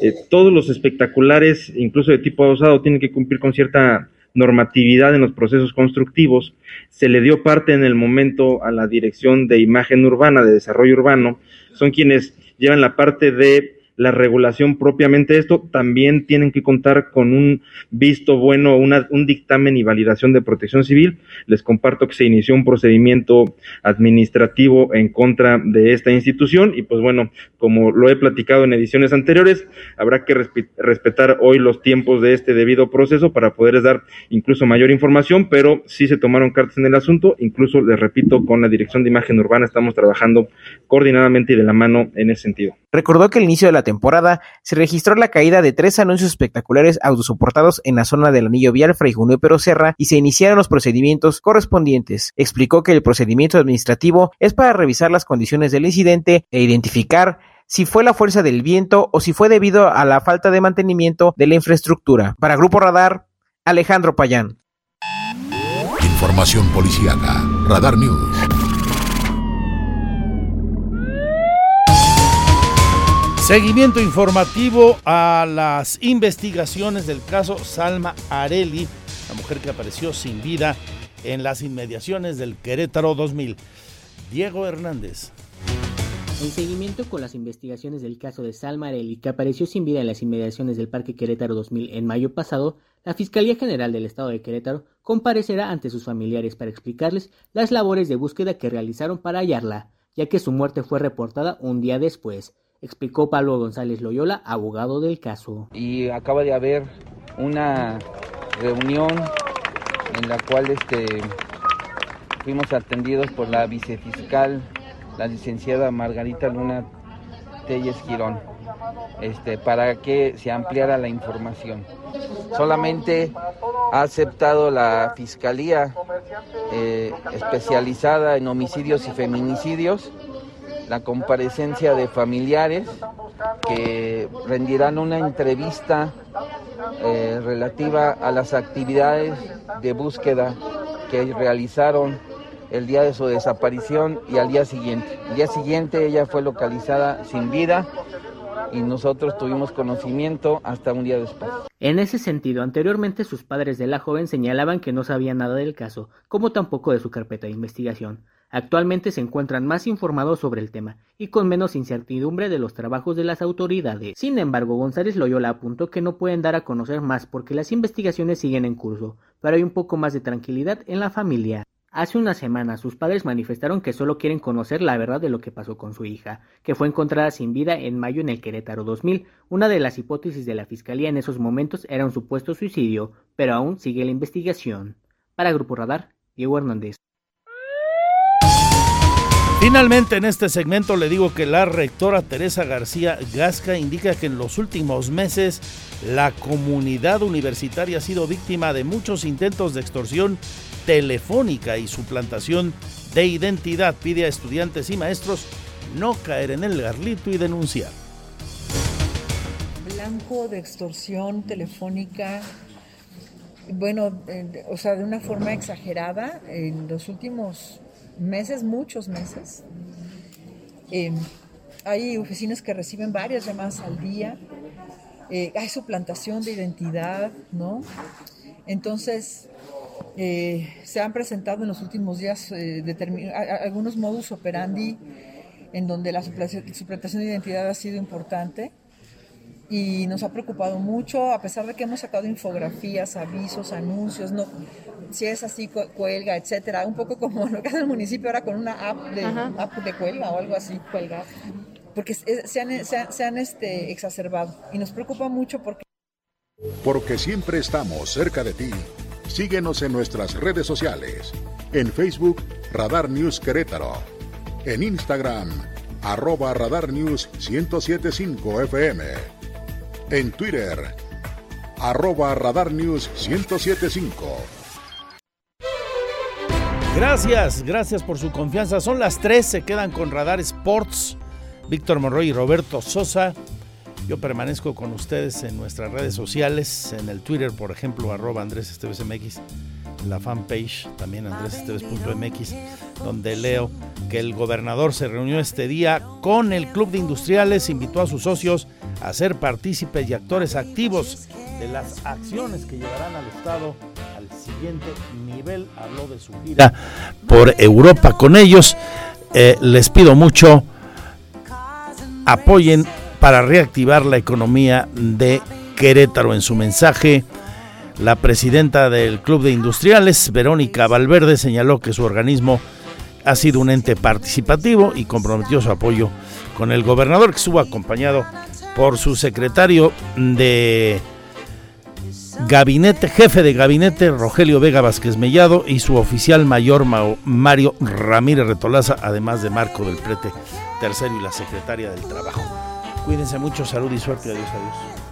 Eh, todos los espectaculares, incluso de tipo adosado, tienen que cumplir con cierta normatividad en los procesos constructivos. Se le dio parte en el momento a la Dirección de Imagen Urbana, de Desarrollo Urbano. Son quienes llevan la parte de la regulación propiamente esto, también tienen que contar con un visto bueno, un dictamen y validación de protección civil. Les comparto que se inició un procedimiento administrativo en contra de esta institución y pues bueno, como lo he platicado en ediciones anteriores, habrá que respetar hoy los tiempos de este debido proceso para poderles dar incluso mayor información, pero sí se tomaron cartas en el asunto, incluso les repito, con la Dirección de Imagen Urbana estamos trabajando coordinadamente y de la mano en ese sentido. Recordó que el inicio de la temporada se registró la caída de tres anuncios espectaculares autosoportados en la zona del anillo vial Fray Junio Serra y se iniciaron los procedimientos correspondientes. Explicó que el procedimiento administrativo es para revisar las condiciones del incidente e identificar si fue la fuerza del viento o si fue debido a la falta de mantenimiento de la infraestructura. Para Grupo Radar, Alejandro Payán. Información policiaca. Radar News. Seguimiento informativo a las investigaciones del caso Salma Areli, la mujer que apareció sin vida en las inmediaciones del Querétaro 2000. Diego Hernández. En seguimiento con las investigaciones del caso de Salma Areli, que apareció sin vida en las inmediaciones del Parque Querétaro 2000 en mayo pasado, la Fiscalía General del Estado de Querétaro comparecerá ante sus familiares para explicarles las labores de búsqueda que realizaron para hallarla, ya que su muerte fue reportada un día después explicó Pablo González Loyola, abogado del caso. Y acaba de haber una reunión en la cual este, fuimos atendidos por la vicefiscal, la licenciada Margarita Luna Telles Girón, este, para que se ampliara la información. Solamente ha aceptado la Fiscalía eh, especializada en homicidios y feminicidios la comparecencia de familiares que rendirán una entrevista eh, relativa a las actividades de búsqueda que realizaron el día de su desaparición y al día siguiente. El día siguiente ella fue localizada sin vida y nosotros tuvimos conocimiento hasta un día después. En ese sentido, anteriormente sus padres de la joven señalaban que no sabían nada del caso, como tampoco de su carpeta de investigación. Actualmente se encuentran más informados sobre el tema y con menos incertidumbre de los trabajos de las autoridades. Sin embargo, González Loyola apuntó que no pueden dar a conocer más porque las investigaciones siguen en curso, pero hay un poco más de tranquilidad en la familia. Hace una semana sus padres manifestaron que solo quieren conocer la verdad de lo que pasó con su hija, que fue encontrada sin vida en mayo en el Querétaro 2000. Una de las hipótesis de la fiscalía en esos momentos era un supuesto suicidio, pero aún sigue la investigación. Para Grupo Radar, Diego Hernández. Finalmente en este segmento le digo que la rectora Teresa García Gasca indica que en los últimos meses la comunidad universitaria ha sido víctima de muchos intentos de extorsión telefónica y suplantación de identidad. Pide a estudiantes y maestros no caer en el garlito y denunciar. Blanco de extorsión telefónica, bueno, eh, o sea, de una forma exagerada en los últimos meses, muchos meses. Eh, hay oficinas que reciben varias llamadas al día. Eh, hay suplantación de identidad, ¿no? Entonces, eh, se han presentado en los últimos días algunos modus operandi en donde la suplantación de identidad ha sido importante y nos ha preocupado mucho, a pesar de que hemos sacado infografías, avisos, anuncios, no, si es así, cuelga, etcétera, un poco como lo que hace el municipio ahora con una app de, app de cuelga o algo así. Cuelga. Porque se han, se han, este, exacerbado y nos preocupa mucho porque... Porque siempre estamos cerca de ti. Síguenos en nuestras redes sociales. En Facebook, Radar News Querétaro. En Instagram, arroba Radar News 1075 FM. En Twitter, arroba Radar News 1075. Gracias, gracias por su confianza. Son las tres, se quedan con Radar Sports. Víctor Monroy y Roberto Sosa. Yo permanezco con ustedes en nuestras redes sociales, en el Twitter, por ejemplo, arroba Andrés Esteves MX, la fanpage también andresesteves.mx, donde leo que el gobernador se reunió este día con el Club de Industriales, invitó a sus socios a ser partícipes y actores activos de las acciones que llevarán al Estado al siguiente nivel. Habló de su gira por Europa con ellos. Eh, les pido mucho, apoyen para reactivar la economía de Querétaro. En su mensaje, la presidenta del Club de Industriales, Verónica Valverde, señaló que su organismo ha sido un ente participativo y comprometió su apoyo con el gobernador, que estuvo acompañado por su secretario de gabinete, jefe de gabinete, Rogelio Vega Vázquez Mellado, y su oficial mayor Mario Ramírez Retolaza, además de Marco del Prete tercero y la secretaria del Trabajo. Cuídense mucho, salud y suerte. Adiós, adiós.